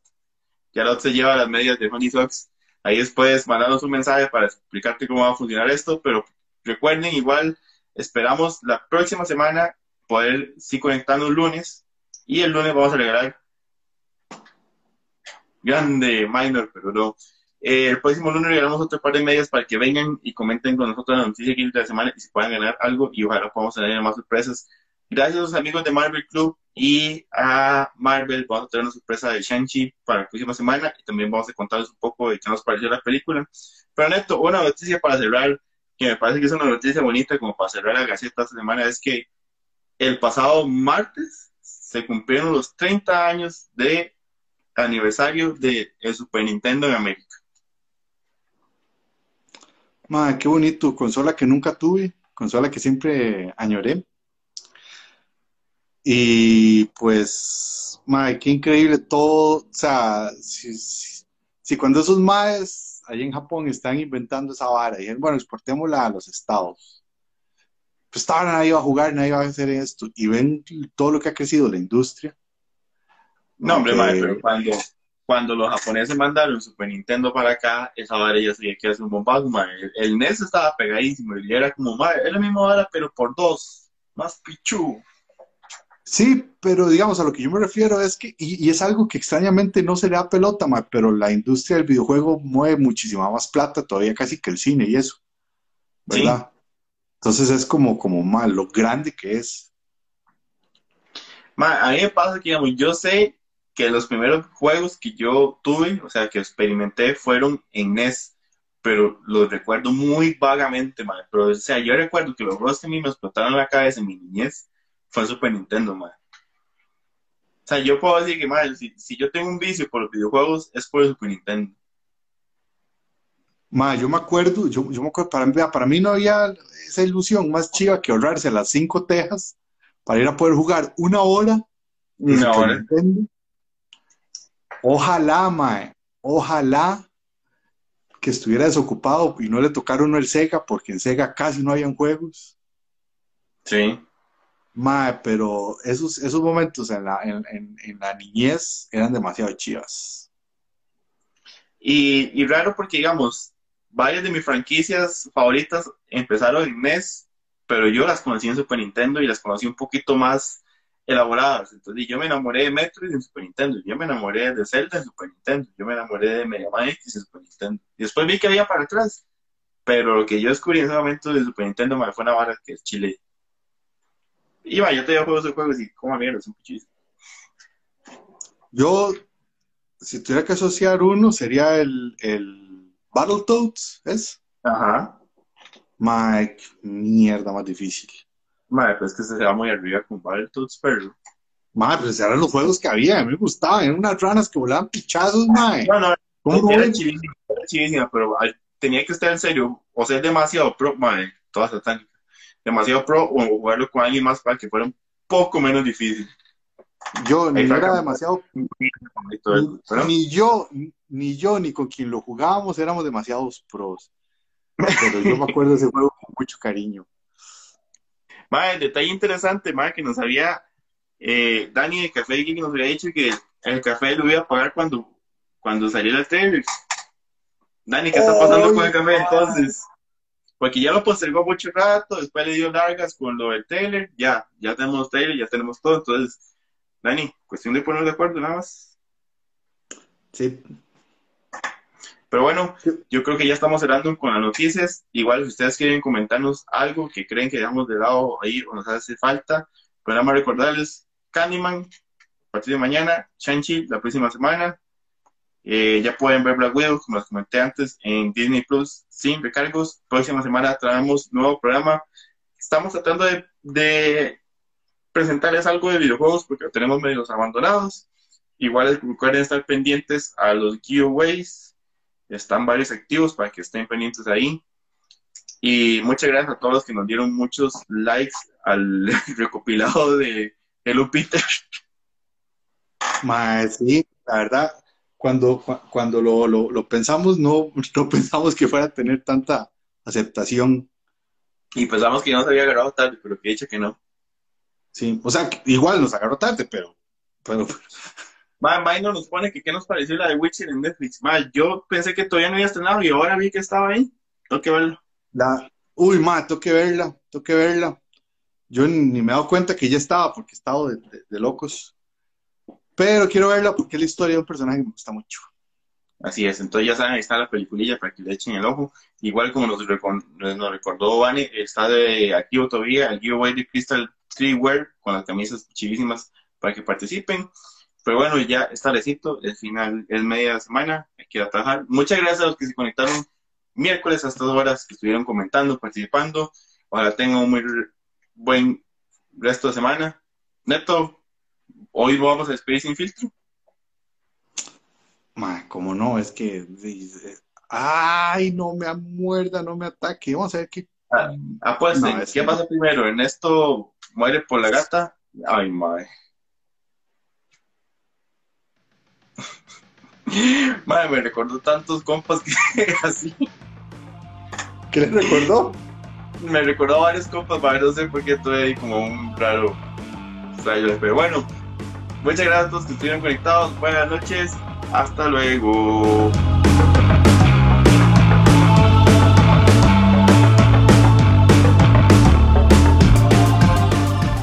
Yarot se lleva las medias de Honey Sox. Ahí después mandarnos un mensaje para explicarte cómo va a funcionar esto, pero recuerden, igual esperamos la próxima semana poder sí conectarnos lunes y el lunes vamos a regalar grande minor, pero no. Eh, el próximo lunes regalamos otro par de medias para que vengan y comenten con nosotros la noticia de la semana y se puedan ganar algo y ojalá podamos tener más sorpresas. Gracias a los amigos de Marvel Club y a Marvel. Vamos a tener una sorpresa de Shang-Chi para la próxima semana y también vamos a contarles un poco de qué nos pareció la película. Pero Neto, una noticia para cerrar, que me parece que es una noticia bonita como para cerrar la Gaceta esta semana, es que el pasado martes se cumplieron los 30 años de aniversario de el Super Nintendo en América. Ma, qué bonito, consola que nunca tuve, consola que siempre añoré. Y pues, ma, qué increíble todo, o sea, si, cuando esos maes allá en Japón están inventando esa vara, y bueno, exportémosla a los estados. Pues estaba nadie iba a jugar, nadie iba a hacer esto, y ven todo lo que ha crecido la industria. No, hombre, Ok. madre, pero cuando, cuando los japoneses mandaron Super Nintendo para acá, esa vara ya sabía que era un bombazo, madre. El, NES estaba pegadísimo y era como, madre, es la misma vara, pero por dos, más pichu. Sí, pero digamos, a lo que yo me refiero es que, y, y es algo que extrañamente no se le da pelota, ma, pero la industria del videojuego mueve muchísima más plata todavía casi que el cine y eso, ¿verdad? Entonces es como, como mal, lo grande que es. Ma, a mí me pasa que, yo sé que los primeros juegos que yo tuve, o sea, que experimenté, fueron en NES, pero los recuerdo muy vagamente, ma. Pero, o sea, yo recuerdo que los juegos que a mí me explotaron la cabeza en mi niñez fue Super Nintendo, ma. O sea, yo puedo decir que, ma, si yo tengo un vicio por los videojuegos, es por el Super Nintendo. Ma, yo me acuerdo, yo, yo me acuerdo, para, mí- para mí no había esa ilusión más chiva que ahorrarse las cinco tejas para ir a poder jugar una hora Una hora. Nintendo. Ojalá, mae, ojalá que estuviera desocupado y no le tocara uno el Sega, porque en Sega casi no habían juegos. Sí. Mae, pero esos, esos momentos en la, en, en- en la niñez eran demasiado chivas. Y, y raro porque, digamos, varias de mis franquicias favoritas empezaron en NES, pero yo las conocí en Super Nintendo y las conocí un poquito más elaboradas. Entonces, yo me enamoré de Metroid en Super Nintendo, yo me enamoré de Zelda en Super Nintendo, yo me enamoré de Mega Man X en Super Nintendo. Y después vi que había para atrás, pero lo que yo descubrí en ese momento de Super Nintendo me fue una vara que es Chile. Y va, yo te juegos de juegos y como mierda, son pichis. Yo, si tuviera que asociar uno, sería el, el Battletoads, ¿es? Ajá. Qué mierda más difícil. Madre, pues que se va muy arriba con Battletoads, pero... Mae, pues eran los juegos que había, a mí me gustaban, eran unas ranas que volaban pichazos, mae. No, no, ¿Cómo era chivísima, era chivísima, pero ay, tenía que estar en serio, o ser demasiado pro, madre, toda satánica, demasiado pro, o jugarlo con alguien más para que fuera un poco menos difícil. Yo ni era demasiado, eso, pero- ni yo, ni yo, ni con quien lo jugábamos éramos demasiados pros. Pero yo me acuerdo de ese juego con mucho cariño. Madre, detalle interesante, madre, que nos había, eh, Dani de Café Geek nos había dicho que el café lo iba a pagar cuando, cuando saliera el trailer. Dani, ¿qué está pasando con el café entonces? Porque ya lo postergó mucho rato, después le dio largas con lo del trailer, ya, ya tenemos trailer, ya tenemos todo, entonces, Dani, cuestión de ponernos de acuerdo nada más. Sí. Pero bueno, yo creo que ya estamos cerrando con las noticias. Igual, si ustedes quieren comentarnos algo que creen que dejamos de lado ahí o nos hace falta, pues nada más recordarles Candyman a partir de mañana, Shang-Chi la próxima semana. Eh, ya pueden ver Black Widow, como les comenté antes, en Disney Plus sin recargos. Próxima semana traemos nuevo programa. Estamos tratando de, de presentarles algo de videojuegos porque lo tenemos medios abandonados. Igual recuerden estar pendientes a los giveaways están varios activos para que estén pendientes ahí. Y muchas gracias a todos los que nos dieron muchos likes al recopilado de Hello Peter. Mae, sí, la verdad, cuando, cu- cuando lo, lo, lo pensamos, no, no pensamos que fuera a tener tanta aceptación. Y pensamos que ya nos había agarrado tarde, pero que he dicho que no. Sí, o sea, que igual nos agarró tarde, pero, pero Ma, Maino nos pone que qué nos pareció la de Witcher en Netflix. Ma, yo pensé que todavía no había estrenado y ahora vi que estaba ahí. Tengo que verlo. la, uy, ma, tengo que verla, tengo que verla. Yo ni me he dado cuenta que ya estaba porque he estado de, de- de locos. Pero quiero verla porque es la historia de un personaje que me gusta mucho. Así es, entonces ya saben, ahí está la peliculilla para que le echen el ojo. Igual como nos, recon- nos recordó Vane, está de activo todavía el giveaway de Crystal Streetwear con las camisas chivísimas para que participen. Pero bueno, ya está tardecito, el final es media semana, hay que ir a trabajar. Muchas gracias a los que se conectaron miércoles a estas horas, que estuvieron comentando, participando. Ojalá tengan un muy buen resto de semana. Neto, hoy vamos a despedir sin filtro. Ma, como no, es que. dice, Ay, no me muerda, no me ataque. Vamos a ver qué. Apuesten, No, ¿qué que- pasa primero? ¿Ernesto muere por la gata? Ay, madre. Madre, me recordó tantos compas que así. ¿Qué le recordó? me recordó a varios compas, no sé por qué tuve ahí como un raro. Pero bueno, muchas gracias a todos que estuvieron conectados. Buenas noches. Hasta luego.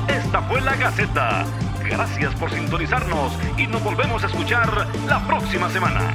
Esta fue la Gaceta. Gracias por sintonizarnos y nos volvemos a escuchar la próxima semana.